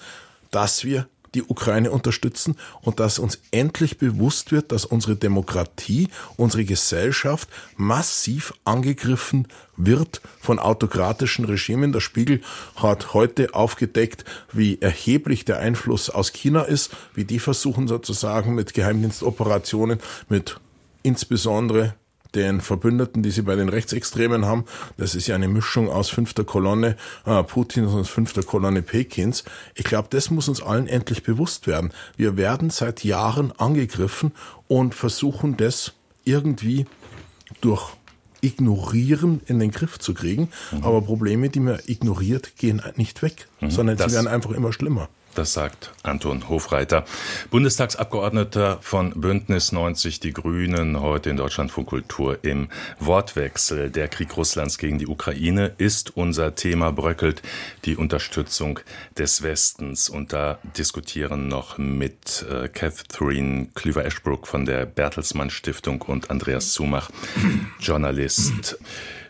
dass wir die Ukraine unterstützen und dass uns endlich bewusst wird, dass unsere Demokratie, unsere Gesellschaft massiv angegriffen wird von autokratischen Regimen. Der Spiegel hat heute aufgedeckt, wie erheblich der Einfluss aus China ist, wie die versuchen sozusagen mit Geheimdienstoperationen, mit insbesondere den Verbündeten, die sie bei den Rechtsextremen haben. Das ist ja eine Mischung aus fünfter Kolonne äh, Putins und fünfter Kolonne Pekins. Ich glaube, das muss uns allen endlich bewusst werden. Wir werden seit Jahren angegriffen und versuchen das irgendwie durch Ignorieren in den Griff zu kriegen. Mhm. Aber Probleme, die man ignoriert, gehen nicht weg, mhm. sondern sie werden einfach immer schlimmer. Das sagt Anton Hofreiter, Bundestagsabgeordneter von Bündnis 90 Die Grünen, heute in Deutschlandfunk Kultur im Wortwechsel. Der Krieg Russlands gegen die Ukraine ist unser Thema, bröckelt die Unterstützung des Westens. Und da diskutieren noch mit äh, Catherine Klüver-Eschbruck von der Bertelsmann Stiftung und Andreas Zumach, Journalist.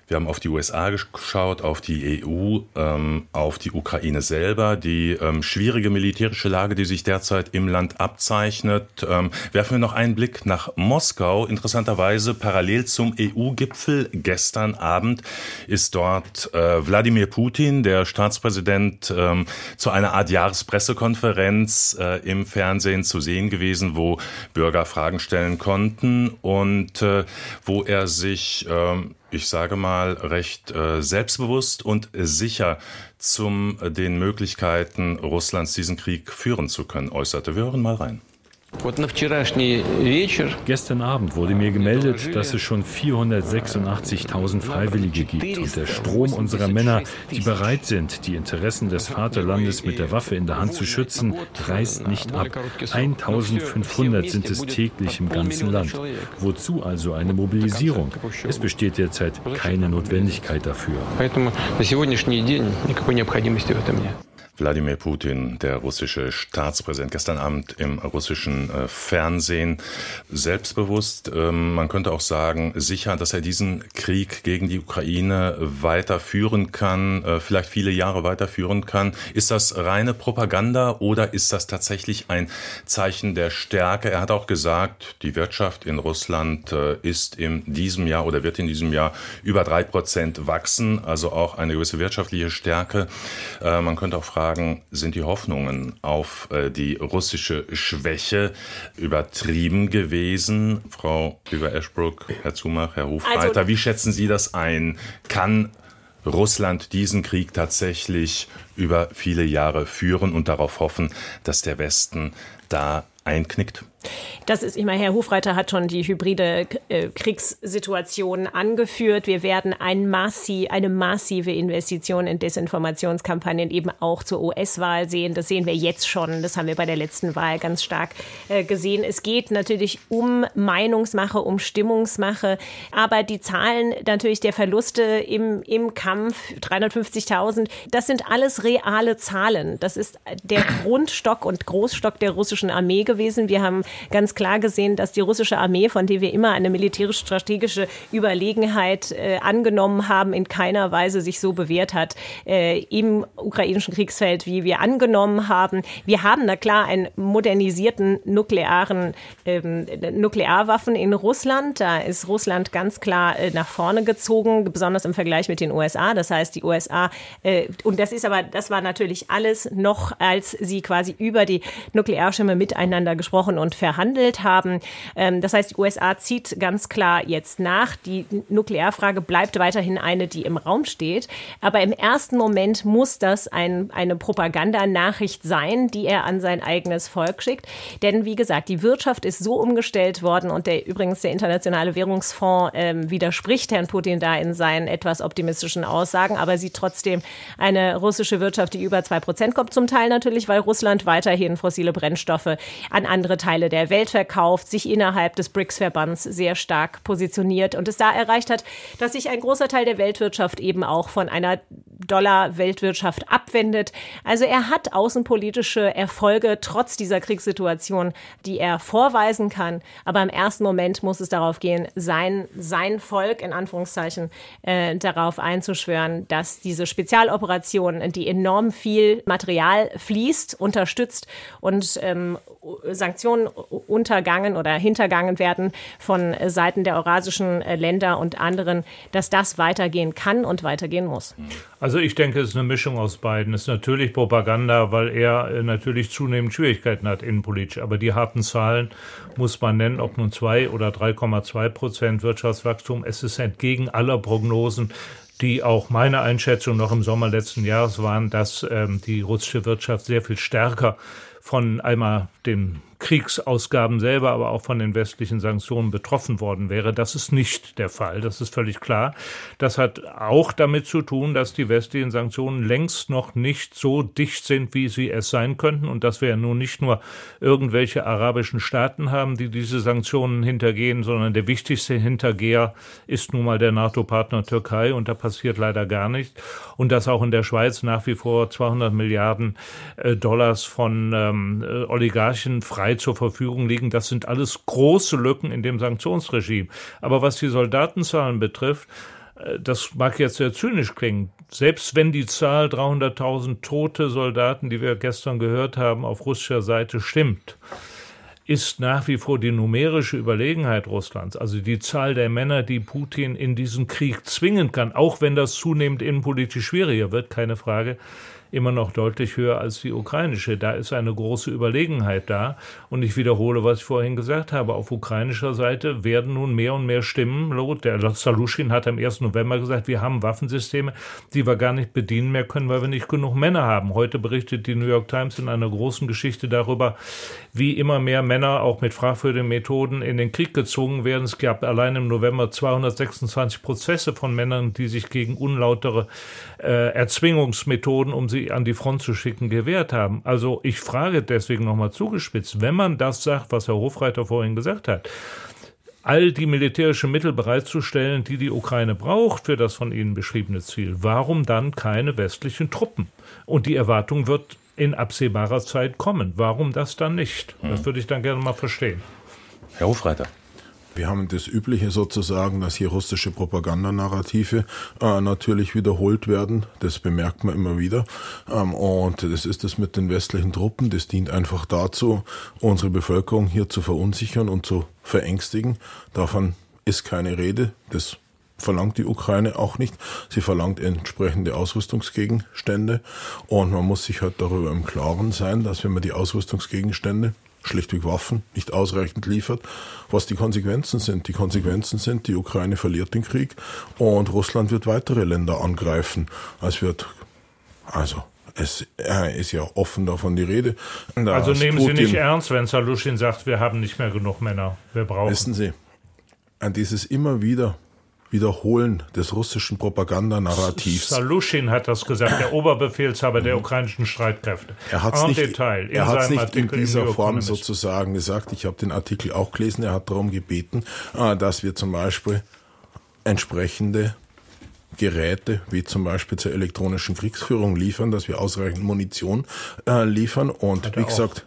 Wir haben auf die USA geschaut, auf die EU, ähm, auf die Ukraine selber, die ähm, schwierige militärische Lage, die sich derzeit im Land abzeichnet. Ähm, werfen wir noch einen Blick nach Moskau. Interessanterweise parallel zum EU-Gipfel gestern Abend ist dort äh, Wladimir Putin, der Staatspräsident, ähm, zu einer Art Jahrespressekonferenz äh, im Fernsehen zu sehen gewesen, wo Bürger Fragen stellen konnten und äh, wo er sich ähm, ich sage mal, recht äh, selbstbewusst und sicher zum äh, den Möglichkeiten Russlands diesen Krieg führen zu können äußerte. Wir hören mal rein. Gestern Abend wurde mir gemeldet, dass es schon 486.000 Freiwillige gibt und der Strom unserer Männer, die bereit sind, die Interessen des Vaterlandes mit der Waffe in der Hand zu schützen, reißt nicht ab. 1500 sind es täglich im ganzen Land. Wozu also eine Mobilisierung? Es besteht derzeit keine Notwendigkeit dafür. Wladimir Putin, der russische Staatspräsident, gestern Abend im russischen äh, Fernsehen selbstbewusst, ähm, man könnte auch sagen, sicher, dass er diesen Krieg gegen die Ukraine weiterführen kann, äh, vielleicht viele Jahre weiterführen kann. Ist das reine Propaganda oder ist das tatsächlich ein Zeichen der Stärke? Er hat auch gesagt, die Wirtschaft in Russland äh, ist in diesem Jahr oder wird in diesem Jahr über drei Prozent wachsen, also auch eine gewisse wirtschaftliche Stärke. Man könnte auch fragen, fragen, sind die Hoffnungen auf äh, die russische Schwäche übertrieben gewesen? Frau Über-Eschbruck, Herr Zumach, Herr Hofreiter, also, wie schätzen Sie das ein? Kann Russland diesen Krieg tatsächlich über viele Jahre führen und darauf hoffen, dass der Westen da einknickt? Das ist, ich meine, Herr Hofreiter hat schon die hybride äh, Kriegssituation angeführt. Wir werden ein massi, eine massive Investition in Desinformationskampagnen eben auch zur US-Wahl sehen. Das sehen wir jetzt schon. Das haben wir bei der letzten Wahl ganz stark äh, gesehen. Es geht natürlich um Meinungsmache, um Stimmungsmache. Aber die Zahlen natürlich der Verluste im, im Kampf, 350.000, das sind alles reale Zahlen. Das ist der Grundstock und Großstock der russischen Armee gewesen. Wir haben ganz klar gesehen, dass die russische Armee, von der wir immer eine militärisch-strategische Überlegenheit äh, angenommen haben, in keiner Weise sich so bewährt hat äh, im ukrainischen Kriegsfeld, wie wir angenommen haben. Wir haben na klar einen modernisierten nuklearen ähm, Nuklearwaffen in Russland. Da ist Russland ganz klar äh, nach vorne gezogen, besonders im Vergleich mit den USA. Das heißt, die USA äh, und das ist aber, das war natürlich alles noch, als sie quasi über die Nuklearschirme miteinander gesprochen und verhandelt haben. Ähm, das heißt, die USA zieht ganz klar jetzt nach. Die Nuklearfrage bleibt weiterhin eine, die im Raum steht. Aber im ersten Moment muss das ein, eine Propagandanachricht sein, die er an sein eigenes Volk schickt. Denn wie gesagt, die Wirtschaft ist so umgestellt worden und der übrigens der Internationale Währungsfonds ähm, widerspricht Herrn Putin da in seinen etwas optimistischen Aussagen, aber sieht trotzdem eine russische Wirtschaft, die über zwei Prozent kommt, zum Teil natürlich, weil Russland weiterhin fossile Brennstoffe an andere Teile der Welt verkauft, sich innerhalb des BRICS-Verbands sehr stark positioniert und es da erreicht hat, dass sich ein großer Teil der Weltwirtschaft eben auch von einer Dollar-Weltwirtschaft abwendet. Also er hat außenpolitische Erfolge trotz dieser Kriegssituation, die er vorweisen kann. Aber im ersten Moment muss es darauf gehen, sein, sein Volk in Anführungszeichen äh, darauf einzuschwören, dass diese Spezialoperation, die enorm viel Material fließt, unterstützt und ähm, Sanktionen untergangen oder hintergangen werden von Seiten der eurasischen äh, Länder und anderen, dass das weitergehen kann und weitergehen muss. Also ich denke, es ist eine Mischung aus beiden. Es ist natürlich Propaganda, weil er äh, natürlich zunehmend Schwierigkeiten hat innenpolitisch. Aber die harten Zahlen muss man nennen, ob nun 2 oder 3,2 Prozent Wirtschaftswachstum. Es ist entgegen aller Prognosen die auch meine Einschätzung noch im Sommer letzten Jahres waren, dass ähm, die russische Wirtschaft sehr viel stärker von einmal den Kriegsausgaben selber, aber auch von den westlichen Sanktionen betroffen worden wäre. Das ist nicht der Fall. Das ist völlig klar. Das hat auch damit zu tun, dass die westlichen Sanktionen längst noch nicht so dicht sind, wie sie es sein könnten und dass wir ja nun nicht nur irgendwelche arabischen Staaten haben, die diese Sanktionen hintergehen, sondern der wichtigste Hintergeher ist nun mal der NATO-Partner Türkei und da passiert leider gar nichts. Und dass auch in der Schweiz nach wie vor 200 Milliarden äh, Dollars von ähm, äh, Oligarchen frei frei zur Verfügung liegen. Das sind alles große Lücken in dem Sanktionsregime. Aber was die Soldatenzahlen betrifft, äh, das mag jetzt sehr zynisch klingen. Selbst wenn die Zahl 300.000 tote Soldaten, die wir gestern gehört haben, auf russischer Seite stimmt, ist nach wie vor die numerische Überlegenheit Russlands, also die Zahl der Männer, die Putin in diesen Krieg zwingen kann, auch wenn das zunehmend innenpolitisch schwieriger wird, keine Frage, immer noch deutlich höher als die ukrainische. Da ist eine große Überlegenheit da. Und ich wiederhole, was ich vorhin gesagt habe. Auf ukrainischer Seite werden nun mehr und mehr Stimmen laut. Der Saluschin hat am 1. November gesagt, wir haben Waffensysteme, die wir gar nicht bedienen mehr können, weil wir nicht genug Männer haben. Heute berichtet die New York Times in einer großen Geschichte darüber, wie immer mehr Männer auch mit fragwürdigen Methoden in den Krieg gezogen werden. Es gab allein im November 226 Prozesse von Männern, die sich gegen unlautere äh, Erzwingungsmethoden, um sie an die Front zu schicken, gewehrt haben. Also ich frage deswegen nochmal zugespitzt, wenn man das sagt, was Herr Hofreiter vorhin gesagt hat, all die militärischen Mittel bereitzustellen, die die Ukraine braucht für das von Ihnen beschriebene Ziel, warum dann keine westlichen Truppen? Und die Erwartung wird in absehbarer Zeit kommen. Warum das dann nicht? Das hm. würde ich dann gerne mal verstehen. Herr Hofreiter. Wir haben das Übliche sozusagen, dass hier russische Propagandanarrative äh, natürlich wiederholt werden. Das bemerkt man immer wieder. Ähm, und das ist das mit den westlichen Truppen. Das dient einfach dazu, unsere Bevölkerung hier zu verunsichern und zu verängstigen. Davon ist keine Rede. Das verlangt die Ukraine auch nicht. Sie verlangt entsprechende Ausrüstungsgegenstände. Und man muss sich halt darüber im Klaren sein, dass wenn man die Ausrüstungsgegenstände schlichtweg Waffen nicht ausreichend liefert, was die Konsequenzen sind. Die Konsequenzen sind, die Ukraine verliert den Krieg und Russland wird weitere Länder angreifen. Es wird, also, es ist ja offen davon die Rede. Also nehmen Putin, Sie nicht ernst, wenn Saluschin sagt, wir haben nicht mehr genug Männer, wir brauchen. Wissen Sie, dieses immer wieder Wiederholen des russischen Propagandanarrativs. Saluschin hat das gesagt, der Oberbefehlshaber der ukrainischen Streitkräfte. Er hat es nicht, Detail, er hat's nicht in dieser Form sozusagen gesagt. Ich habe den Artikel auch gelesen. Er hat darum gebeten, äh, dass wir zum Beispiel entsprechende Geräte, wie zum Beispiel zur elektronischen Kriegsführung liefern, dass wir ausreichend Munition äh, liefern. Und wie gesagt,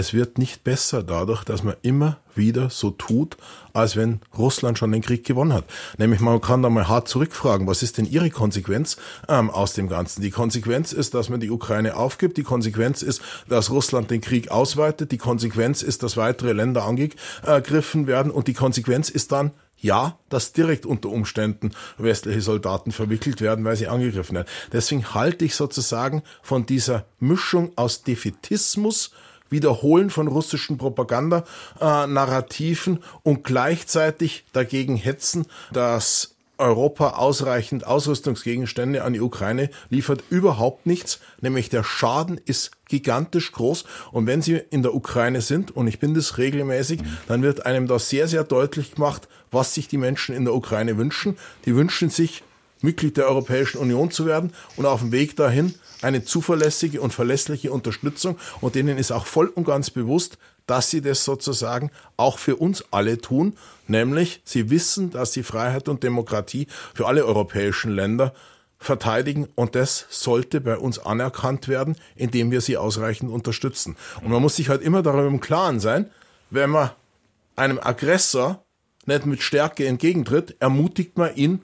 es wird nicht besser dadurch, dass man immer wieder so tut, als wenn Russland schon den Krieg gewonnen hat. Nämlich man kann da mal hart zurückfragen, was ist denn Ihre Konsequenz ähm, aus dem Ganzen? Die Konsequenz ist, dass man die Ukraine aufgibt. Die Konsequenz ist, dass Russland den Krieg ausweitet. Die Konsequenz ist, dass weitere Länder angegriffen werden. Und die Konsequenz ist dann, ja, dass direkt unter Umständen westliche Soldaten verwickelt werden, weil sie angegriffen werden. Deswegen halte ich sozusagen von dieser Mischung aus Defetismus, Wiederholen von russischen Propagandanarrativen und gleichzeitig dagegen hetzen, dass Europa ausreichend Ausrüstungsgegenstände an die Ukraine liefert. Überhaupt nichts, nämlich der Schaden ist gigantisch groß. Und wenn sie in der Ukraine sind, und ich bin das regelmäßig, dann wird einem da sehr, sehr deutlich gemacht, was sich die Menschen in der Ukraine wünschen. Die wünschen sich, Mitglied der Europäischen Union zu werden und auf dem Weg dahin eine zuverlässige und verlässliche Unterstützung. Und denen ist auch voll und ganz bewusst, dass sie das sozusagen auch für uns alle tun, nämlich sie wissen, dass sie Freiheit und Demokratie für alle europäischen Länder verteidigen. Und das sollte bei uns anerkannt werden, indem wir sie ausreichend unterstützen. Und man muss sich halt immer darüber im Klaren sein, wenn man einem Aggressor nicht mit Stärke entgegentritt, ermutigt man ihn,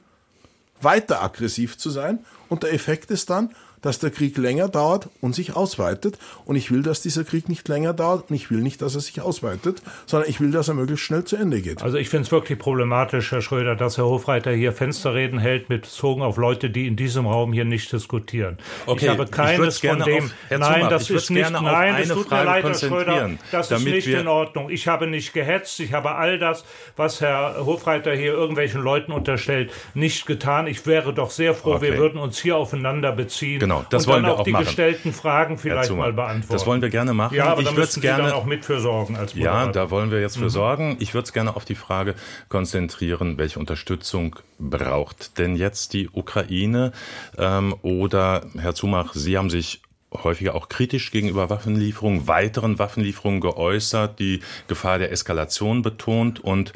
weiter aggressiv zu sein. Und der Effekt ist dann, dass der Krieg länger dauert und sich ausweitet. Und ich will, dass dieser Krieg nicht länger dauert und ich will nicht, dass er sich ausweitet, sondern ich will, dass er möglichst schnell zu Ende geht. Also ich finde es wirklich problematisch, Herr Schröder, dass Herr Hofreiter hier Fensterreden hält mit bezogen auf Leute, die in diesem Raum hier nicht diskutieren. Okay, ich habe keines ich von dem. Auf, nein, das ist nicht. Nein, es tut mir leid, Herr Schröder. Das ist nicht in Ordnung. Ich habe nicht gehetzt. Ich habe all das, was Herr Hofreiter hier irgendwelchen Leuten unterstellt, nicht getan. Ich wäre doch sehr froh, okay. wir würden uns hier aufeinander beziehen. Genau Genau, das und wollen dann wir auch die machen. gestellten Fragen vielleicht mal beantworten. Das wollen wir gerne machen. Ja, aber ich da müssen gerne, Sie dann auch mit für sorgen als Ja, da wollen wir jetzt für Mhm. sorgen. Ich würde es gerne auf die Frage konzentrieren, welche Unterstützung braucht denn jetzt die Ukraine? Ähm, oder, Herr Zumach, Sie haben sich häufiger auch kritisch gegenüber Waffenlieferungen, weiteren Waffenlieferungen geäußert, die Gefahr der Eskalation betont. Und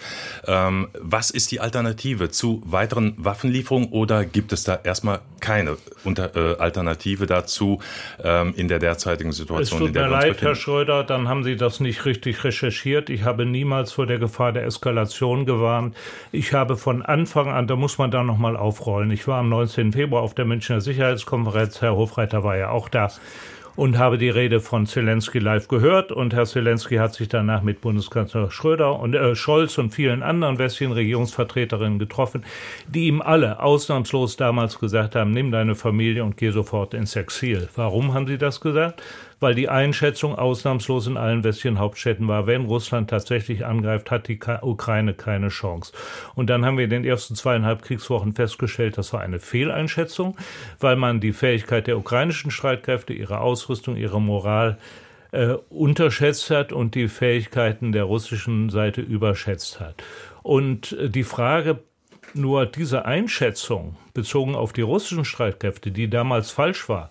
ähm, was ist die Alternative zu weiteren Waffenlieferungen oder gibt es da erstmal keine Unter äh, Alternative dazu ähm, in der derzeitigen Es Situation? tut in der mir leid? Herr Schröder, dann haben Sie das nicht richtig recherchiert. Ich habe niemals vor der Gefahr der Eskalation gewarnt. Ich habe von Anfang an, da muss man da nochmal aufrollen. Ich war am 19. Februar auf der Münchner Sicherheitskonferenz, Herr Hofreiter war ja auch da und habe die Rede von Zelensky live gehört. Und Herr Zelensky hat sich danach mit Bundeskanzler Schröder und äh, Scholz und vielen anderen westlichen Regierungsvertreterinnen getroffen, die ihm alle ausnahmslos damals gesagt haben, nimm deine Familie und geh sofort ins Exil. Warum haben sie das gesagt? Weil die Einschätzung ausnahmslos in allen westlichen Hauptstädten war, wenn Russland tatsächlich angreift, hat die Ukraine keine Chance. Und dann haben wir in den ersten zweieinhalb Kriegswochen festgestellt, das war eine Fehleinschätzung, weil man die Fähigkeit der ukrainischen Streitkräfte, ihre Ausrüstung, ihre Moral äh, unterschätzt hat und die Fähigkeiten der russischen Seite überschätzt hat. Und äh, die Frage, nur diese Einschätzung bezogen auf die russischen Streitkräfte, die damals falsch war,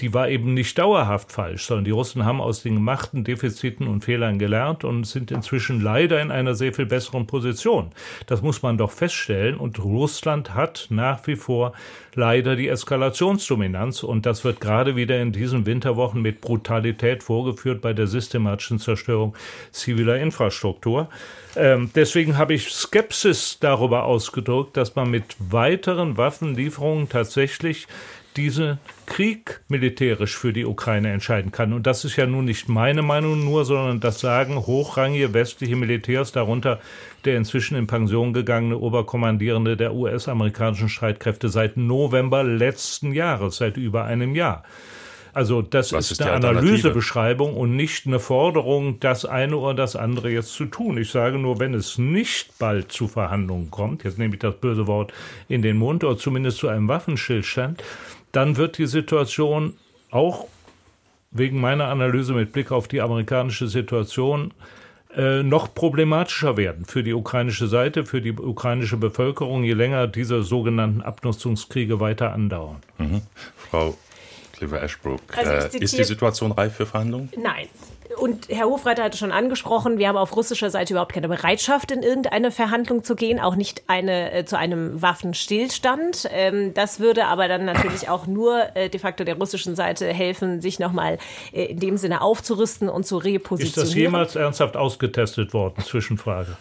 die war eben nicht dauerhaft falsch, sondern die Russen haben aus den gemachten Defiziten und Fehlern gelernt und sind inzwischen leider in einer sehr viel besseren Position. Das muss man doch feststellen. Und Russland hat nach wie vor leider die Eskalationsdominanz. Und das wird gerade wieder in diesen Winterwochen mit Brutalität vorgeführt bei der systematischen Zerstörung ziviler Infrastruktur. Ähm, deswegen habe ich Skepsis darüber ausgedrückt, dass man mit weiteren Waffenlieferungen tatsächlich diesen Krieg militärisch für die Ukraine entscheiden kann. Und das ist ja nun nicht meine Meinung nur, sondern das sagen hochrangige westliche Militärs, darunter der inzwischen in Pension gegangene Oberkommandierende der US-amerikanischen Streitkräfte seit November letzten Jahres, seit über einem Jahr. Also das ist, ist eine? Analysebeschreibung und nicht eine Forderung, das eine oder das andere jetzt zu tun. Ich sage nur, wenn es nicht bald zu Verhandlungen kommt, jetzt nehme ich das böse Wort in den Mund, oder zumindest zu einem Waffenstillstand, dann wird die Situation auch wegen meiner Analyse mit Blick auf die amerikanische Situation äh, noch problematischer werden für die ukrainische Seite, für die ukrainische Bevölkerung, je länger diese sogenannten Abnutzungskriege weiter andauern. Mhm. Frau Cleaver-Ashbrook, Also ich äh, ist die Situation reif für Verhandlungen? Nein. Und Herr Hofreiter hatte schon angesprochen, wir haben auf russischer Seite überhaupt keine Bereitschaft, in irgendeine Verhandlung zu gehen, auch nicht eine äh, zu einem Waffenstillstand. Ähm, das würde aber dann natürlich auch nur äh, de facto der russischen Seite helfen, sich nochmal äh, in dem Sinne aufzurüsten und zu Ist repositionieren. das jemals ernsthaft ausgetestet worden? Zwischenfrage.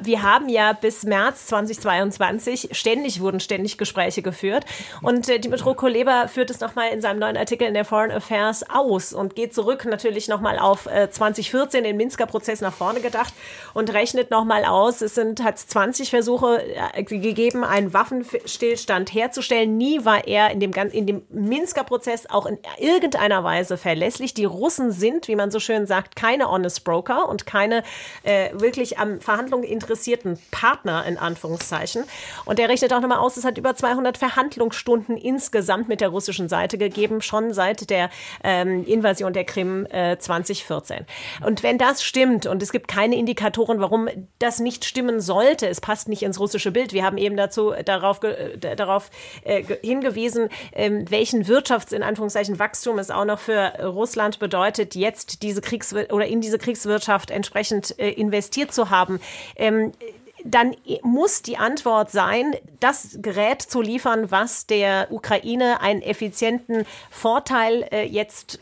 wir haben ja bis März 2022 ständig wurden ständig Gespräche geführt und äh, Dimitro Kuleba führt es nochmal in seinem neuen Artikel in der Foreign Affairs aus und geht zurück natürlich nochmal auf äh, 2014 den Minsker Prozess nach vorne gedacht und rechnet nochmal aus, es sind hat 20 Versuche äh, gegeben, einen Waffenstillstand herzustellen. Nie war er in dem in dem Minsker Prozess auch in irgendeiner Weise verlässlich. Die Russen sind, wie man so schön sagt, keine honest broker und keine äh, wirklich am Verhandlungen interessierten Partner in Anführungszeichen. Und er rechnet auch nochmal aus, es hat über 200 Verhandlungsstunden insgesamt mit der russischen Seite gegeben, schon seit der ähm, Invasion der Krim äh, 2014. Und wenn das stimmt und es gibt keine Indikatoren, warum das nicht stimmen sollte, es passt nicht ins russische Bild. Wir haben eben dazu darauf, äh, darauf äh, ge- hingewiesen, ähm, welchen Wirtschafts in Anführungszeichen Wachstum es auch noch für Russland bedeutet, jetzt diese Kriegswir oder in diese Kriegswirtschaft entsprechend äh, investiert zu haben. Ähm, dann muss die Antwort sein, das Gerät zu liefern, was der Ukraine einen effizienten Vorteil äh, jetzt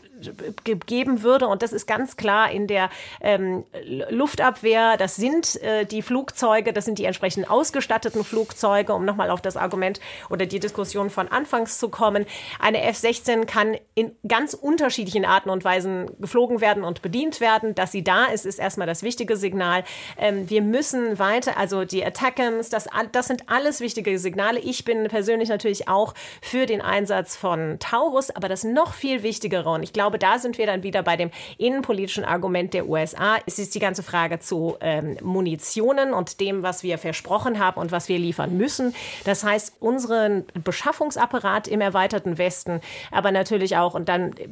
gegeben würde. Und das ist ganz klar in der ähm, Luftabwehr. Das sind äh, die Flugzeuge, das sind die entsprechend ausgestatteten Flugzeuge, um nochmal auf das Argument oder die Diskussion von Anfangs zu kommen. Eine F-16 kann in ganz unterschiedlichen Arten und Weisen geflogen werden und bedient werden. Dass sie da ist, ist erstmal das wichtige Signal. Ähm, wir müssen weiter, also die Attackams, das, das sind alles wichtige Signale. Ich bin persönlich natürlich auch für den Einsatz von Taurus, aber das noch viel Wichtigere, und ich glaube, glaube, da sind wir dann wieder bei dem innenpolitischen Argument der USA. Es ist die ganze Frage zu ähm, Munitionen und dem, was wir versprochen haben und was wir liefern müssen. Das heißt, unseren Beschaffungsapparat im erweiterten Westen, aber natürlich auch, und dann äh,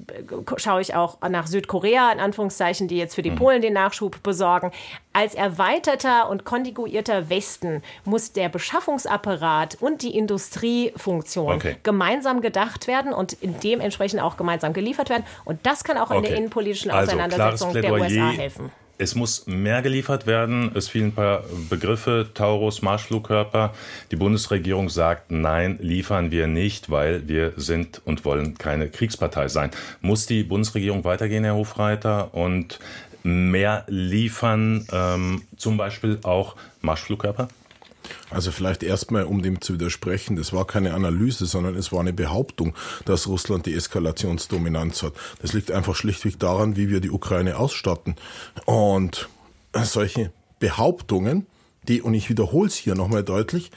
schaue ich auch nach Südkorea, in Anführungszeichen, die jetzt für die mhm. Polen den Nachschub besorgen. Als erweiterter und kontiguierter Westen muss der Beschaffungsapparat und die Industriefunktion okay. gemeinsam gedacht werden und dementsprechend auch gemeinsam geliefert werden. Und das kann auch okay. in der innenpolitischen also, Auseinandersetzung der USA helfen. Es muss mehr geliefert werden. Es fielen ein paar Begriffe, Taurus, Marschflugkörper. Die Bundesregierung sagt, nein, liefern wir nicht, weil wir sind und wollen keine Kriegspartei sein. Muss die Bundesregierung weitergehen, Herr Hofreiter, und mehr liefern, ähm, zum Beispiel auch Marschflugkörper? Also vielleicht erstmal, um dem zu widersprechen, das war keine Analyse, sondern es war eine Behauptung, dass Russland die Eskalationsdominanz hat. Das liegt einfach schlichtweg daran, wie wir die Ukraine ausstatten. Und solche Behauptungen die, und ich wiederhole es hier nochmal deutlich,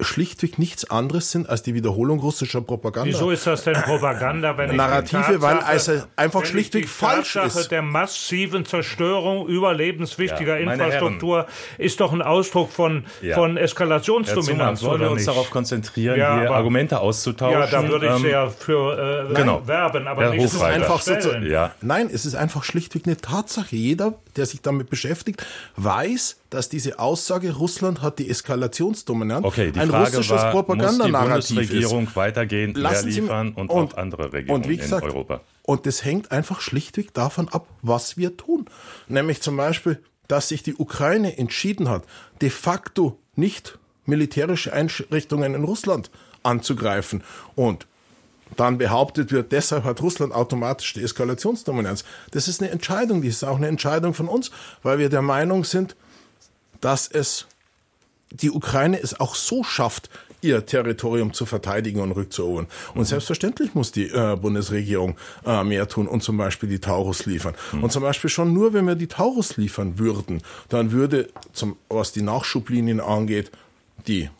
schlichtweg nichts anderes sind als die Wiederholung russischer Propaganda. Wieso ist das denn Propaganda, wenn Narrative, weil also einfach schlichtweg falsch ist. der massiven Zerstörung überlebenswichtiger ja, Infrastruktur Herren. ist doch ein Ausdruck von, ja. von Eskalationsdominanz. Sollen wir uns darauf konzentrieren, ja, hier aber, Argumente auszutauschen? Ja, da würde ich ähm, sehr für äh, genau. werben, aber Herr nicht einfach so zu, ja. Nein, es ist einfach schlichtweg eine Tatsache. Jeder, der sich damit beschäftigt, weiß, dass diese Aussage, Russland hat die Eskalationsdominanz, okay, die ein Frage russisches Propagandanarrativ ist. Muss die Bundesregierung weitergehen, Lassen mehr liefern und, und, auch andere Regierungen und gesagt, in Europa? Und das hängt einfach schlichtweg davon ab, was wir tun. Nämlich zum Beispiel, dass sich die Ukraine entschieden hat, de facto nicht militärische Einrichtungen in Russland anzugreifen und dann behauptet wird, deshalb hat Russland automatisch die Eskalationsdominanz. Das ist eine Entscheidung, die ist auch eine Entscheidung von uns, weil wir der Meinung sind, dass es die Ukraine es auch so schafft, ihr Territorium zu verteidigen und rückzuerobern. Und mhm. selbstverständlich muss die äh, Bundesregierung äh, mehr tun und zum Beispiel die Taurus liefern. Mhm. Und zum Beispiel schon nur, wenn wir die Taurus liefern würden, dann würde, zum, was die Nachschublinien angeht, die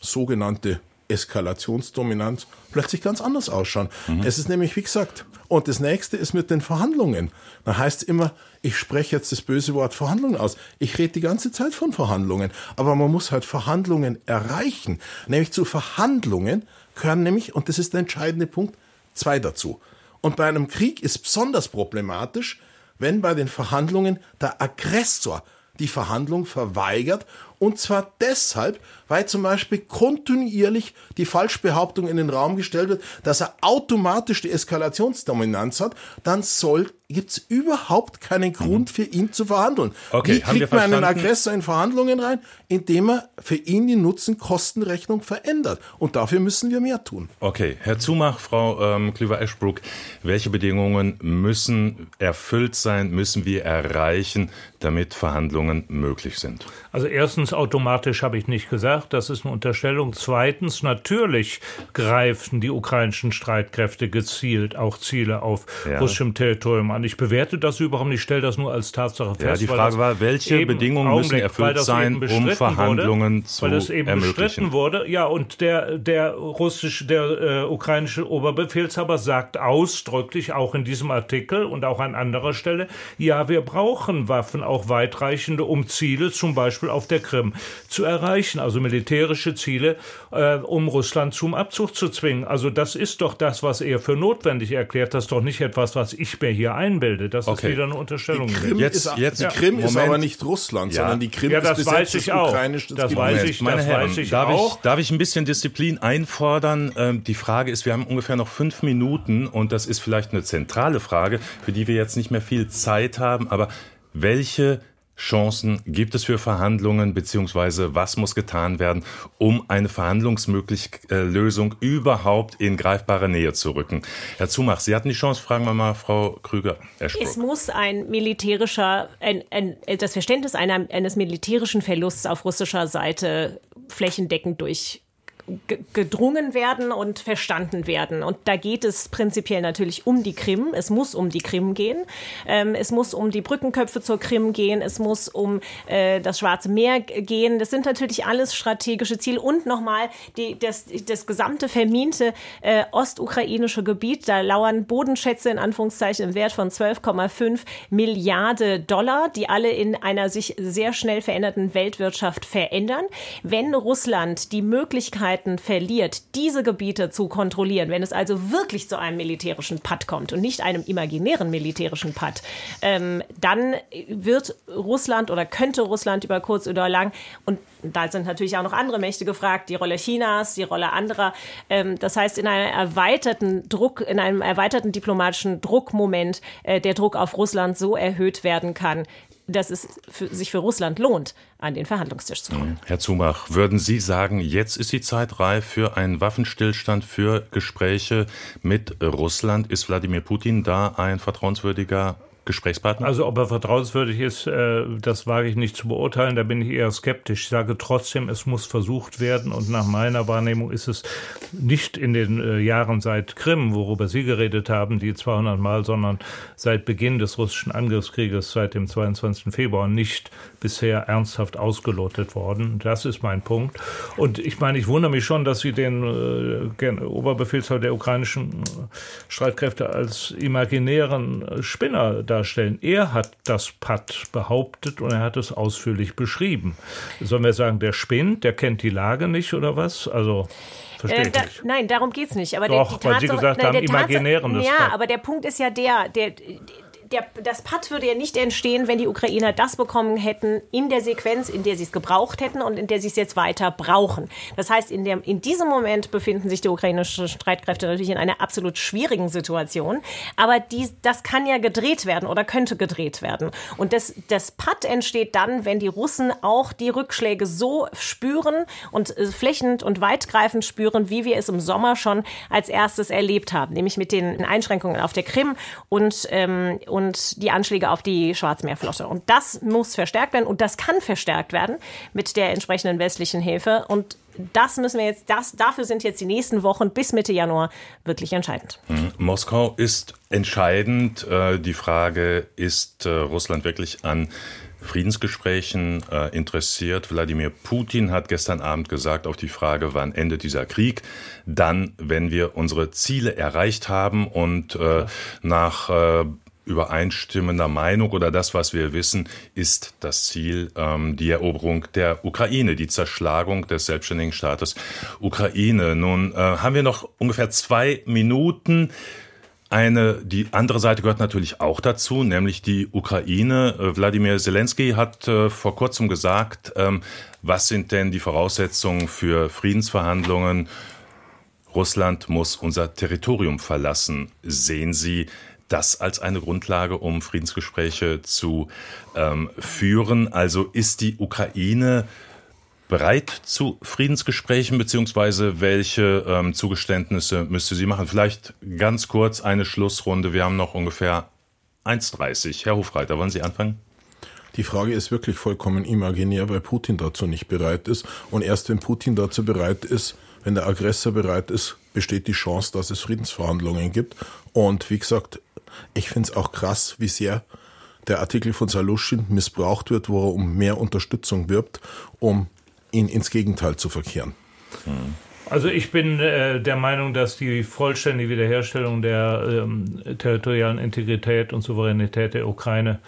sogenannte Eskalationsdominanz plötzlich ganz anders ausschauen. Mhm. Es ist nämlich, wie gesagt, und das nächste ist mit den Verhandlungen. Da heißt es immer, ich spreche jetzt das böse Wort Verhandlungen aus. Ich rede die ganze Zeit von Verhandlungen. Aber man muss halt Verhandlungen erreichen. Nämlich zu Verhandlungen gehören nämlich, und das ist der entscheidende Punkt, zwei dazu. Und bei einem Krieg ist besonders problematisch, wenn bei den Verhandlungen der Aggressor die Verhandlung verweigert und zwar deshalb, weil zum Beispiel kontinuierlich die Falschbehauptung in den Raum gestellt wird, dass er automatisch die Eskalationsdominanz hat, dann soll gibt es überhaupt keinen Grund für ihn zu verhandeln. Okay, Wie kriegt man einen Aggressor in Verhandlungen rein? Indem er für ihn die Nutzen-Kosten-Rechnung verändert. Und dafür müssen wir mehr tun. Okay, Herr Zumach, Frau ähm, Klüver-Eschbruck, welche Bedingungen müssen erfüllt sein, müssen wir erreichen, damit Verhandlungen möglich sind? Also erstens automatisch habe ich nicht gesagt, das ist eine Unterstellung. Zweitens natürlich greifen die ukrainischen Streitkräfte gezielt auch Ziele auf ja. russischem Territorium an. Ich bewerte das überhaupt nicht, stelle das nur als Tatsache fest. Ja, die Frage war, welche Bedingungen müssen erfüllt sein, um Verhandlungen wurde, zu Weil das eben bestritten wurde. Ja, und der, der russische, der äh, ukrainische Oberbefehlshaber sagt ausdrücklich auch in diesem Artikel und auch an anderer Stelle, ja, wir brauchen Waffen, auch weitreichende, um Ziele zum Beispiel Beispiel auf der Krim zu erreichen, also militärische Ziele, äh, um Russland zum Abzug zu zwingen. Also das ist doch das, was er für notwendig erklärt. Das ist doch nicht etwas, was ich mir hier einbilde. Das okay. ist wieder eine Unterstellung. Die Krim, jetzt, ist, jetzt, die Krim ist aber nicht Russland, ja. sondern die Krim ja, das ist weiß ich auch. Das weiß ich, Meine das Herren, weiß ich darf auch. Ich, darf ich ein bisschen Disziplin einfordern? Ähm, die Frage ist, wir haben ungefähr noch fünf Minuten und das ist vielleicht eine zentrale Frage, für die wir jetzt nicht mehr viel Zeit haben, aber welche Chancen gibt es für Verhandlungen, beziehungsweise was muss getan werden, um eine Verhandlungslösung äh, überhaupt in greifbare Nähe zu rücken? Herr Zumach, Sie hatten die Chance, fragen wir mal Frau Krüger. Es muss ein militärischer, ein, ein, das Verständnis einer, eines militärischen Verlusts auf russischer Seite flächendeckend durch gedrungen werden und verstanden werden. Und da geht es prinzipiell natürlich um die Krim. Es muss um die Krim gehen. Ähm, es muss um die Brückenköpfe zur Krim gehen. Es muss um äh, das Schwarze Meer gehen. Das sind natürlich alles strategische Ziele. Und nochmal das, das gesamte verminte äh, ostukrainische Gebiet. Da lauern Bodenschätze in Anführungszeichen im Wert von 12,5 Milliarden Dollar, die alle in einer sich sehr schnell veränderten Weltwirtschaft verändern. Wenn Russland die Möglichkeiten verliert, diese Gebiete zu kontrollieren, wenn es also wirklich zu einem militärischen Patt kommt und nicht einem imaginären militärischen Patt, ähm, dann wird Russland oder könnte Russland über kurz oder lang und da sind natürlich auch noch andere Mächte gefragt, die Rolle Chinas, die Rolle anderer. Ähm, das heißt, in einem erweiterten Druck, in einem erweiterten diplomatischen Druckmoment äh, der Druck auf Russland so erhöht werden kann, dass es für, sich für Russland lohnt, an den Verhandlungstisch zu kommen. Herr Zumach, würden Sie sagen, jetzt ist die Zeit reif für einen Waffenstillstand, für Gespräche mit Russland? Ist Wladimir Putin da ein vertrauenswürdiger Gesprächspartner? Also ob er vertrauenswürdig ist, äh, das wage ich nicht zu beurteilen. Da bin ich eher skeptisch. Ich sage trotzdem, es muss versucht werden. Und nach meiner Wahrnehmung ist es nicht in den äh, Jahren seit Krim, worüber Sie geredet haben, die 200 Mal, sondern seit Beginn des russischen Angriffskrieges, seit dem 22. Februar, nicht bisher ernsthaft ausgelotet worden. Das ist mein Punkt. Und ich meine, ich wundere mich schon, dass Sie den äh, Oberbefehlshaber der ukrainischen Streitkräfte als imaginären Spinner darstellen. Er hat das Pad behauptet und er hat es ausführlich beschrieben. Sollen wir sagen, der spinnt, der kennt die Lage nicht oder was? Also äh, da, Nein, darum geht es nicht. Aber Doch, der, weil Sie gesagt nein, haben, imaginären Tatsache, Ja, aber der Punkt ist ja der, der der, das Patt würde ja nicht entstehen, wenn die Ukrainer das bekommen hätten in der Sequenz, in der sie es gebraucht hätten und in der sie es jetzt weiter brauchen. Das heißt, in, dem, in diesem Moment befinden sich die ukrainischen Streitkräfte natürlich in einer absolut schwierigen Situation. Aber die, das kann ja gedreht werden oder könnte gedreht werden. Und das, das Patt entsteht dann, wenn die Russen auch die Rückschläge so spüren und äh, flächend und weitgreifend spüren, wie wir es im Sommer schon als erstes erlebt haben, nämlich mit den Einschränkungen auf der Krim und, ähm, und und die Anschläge auf die Schwarzmeerflotte. Und das muss verstärkt werden und das kann verstärkt werden mit der entsprechenden westlichen Hilfe. Und das müssen wir jetzt, das, dafür sind jetzt die nächsten Wochen bis Mitte Januar wirklich entscheidend. Mhm. Moskau ist entscheidend. Äh, die Frage, ist äh, Russland wirklich an Friedensgesprächen äh, interessiert. Wladimir Putin hat gestern Abend gesagt auf die Frage, wann endet dieser Krieg, dann, wenn wir unsere Ziele erreicht haben und äh, nach äh, übereinstimmender Meinung oder das, was wir wissen, ist das Ziel ähm, die Eroberung der Ukraine, die Zerschlagung des selbstständigen Staates Ukraine. Nun äh, haben wir noch ungefähr zwei Minuten. Eine, die andere Seite gehört natürlich auch dazu, nämlich die Ukraine. Äh, Wladimir Zelensky hat äh, vor kurzem gesagt, ähm, was sind denn die Voraussetzungen für Friedensverhandlungen? Russland muss unser Territorium verlassen. Sehen Sie das als eine Grundlage, um Friedensgespräche zu ähm, führen? Also ist die Ukraine bereit zu Friedensgesprächen, beziehungsweise welche ähm, Zugeständnisse müsste sie machen? Vielleicht ganz kurz eine Schlussrunde. Wir haben noch ungefähr 1,30. Herr Hofreiter, wollen Sie anfangen? Die Frage ist wirklich vollkommen imaginär, weil Putin dazu nicht bereit ist. Und erst wenn Putin dazu bereit ist, wenn der Aggressor bereit ist, besteht die Chance, dass es Friedensverhandlungen gibt. Und wie gesagt, ich finde es auch krass, wie sehr der Artikel von Saluschin missbraucht wird, wo er um mehr Unterstützung wirbt, um ihn ins Gegenteil zu verkehren. Hm. Also ich bin äh, der Meinung, dass die vollständige Wiederherstellung der ähm, territorialen Integrität und Souveränität der Ukraine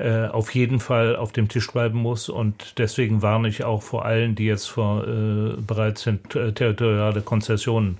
äh, auf jeden Fall auf dem Tisch bleiben muss. Und deswegen warne ich auch vor allen, die jetzt vor, äh, bereit sind, äh, territoriale Konzessionen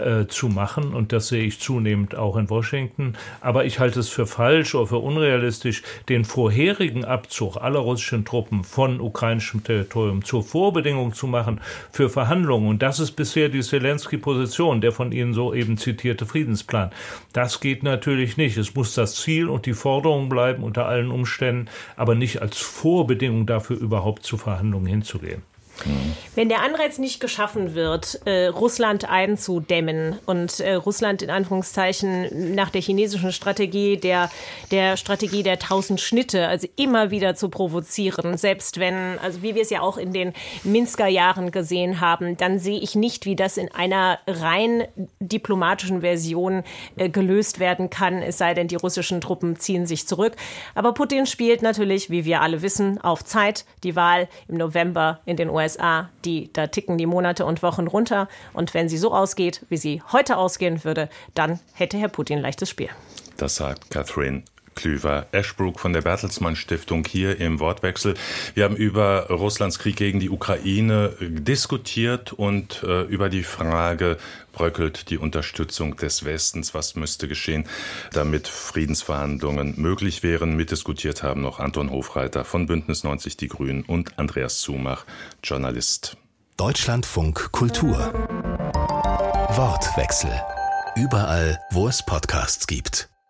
äh, zu machen. Und das sehe ich zunehmend auch in Washington. Aber ich halte es für falsch oder für unrealistisch, den vorherigen Abzug aller russischen Truppen von ukrainischem Territorium zur Vorbedingung zu machen für Verhandlungen. Und das ist bisher die Zelensky-Position, der von Ihnen so eben zitierte Friedensplan. Das geht natürlich nicht. Es muss das Ziel und die Forderung bleiben unter allen Umständen, aber nicht als Vorbedingung dafür überhaupt zu Verhandlungen hinzugehen. Mhm. Wenn der Anreiz nicht geschaffen wird, äh, Russland einzudämmen und äh, Russland in Anführungszeichen nach der chinesischen Strategie, der, der Strategie der tausend Schnitte, also immer wieder zu provozieren, selbst wenn, also wie wir es ja auch in den Minsker Jahren gesehen haben, dann sehe ich nicht, wie das in einer rein diplomatischen Version äh, gelöst werden kann, es sei denn, die russischen Truppen ziehen sich zurück. Aber Putin spielt natürlich, wie wir alle wissen, auf Zeit. Die Wahl im November in den USA USA, die, da ticken die Monate und Wochen runter. Und wenn sie so ausgeht, wie sie heute ausgehen würde, dann hätte Herr Putin leichtes Spiel. Das sagt Catherine Klüver Ashbrook von der Bertelsmann Stiftung hier im Wortwechsel. Wir haben über Russlands Krieg gegen die Ukraine diskutiert und äh, über die Frage, bröckelt die Unterstützung des Westens, was müsste geschehen, damit Friedensverhandlungen möglich wären. Mitdiskutiert haben noch Anton Hofreiter von Bündnis 90 Die Grünen und Andreas Zumach, Journalist. Deutschlandfunk Kultur Wortwechsel. Überall, wo es Podcasts gibt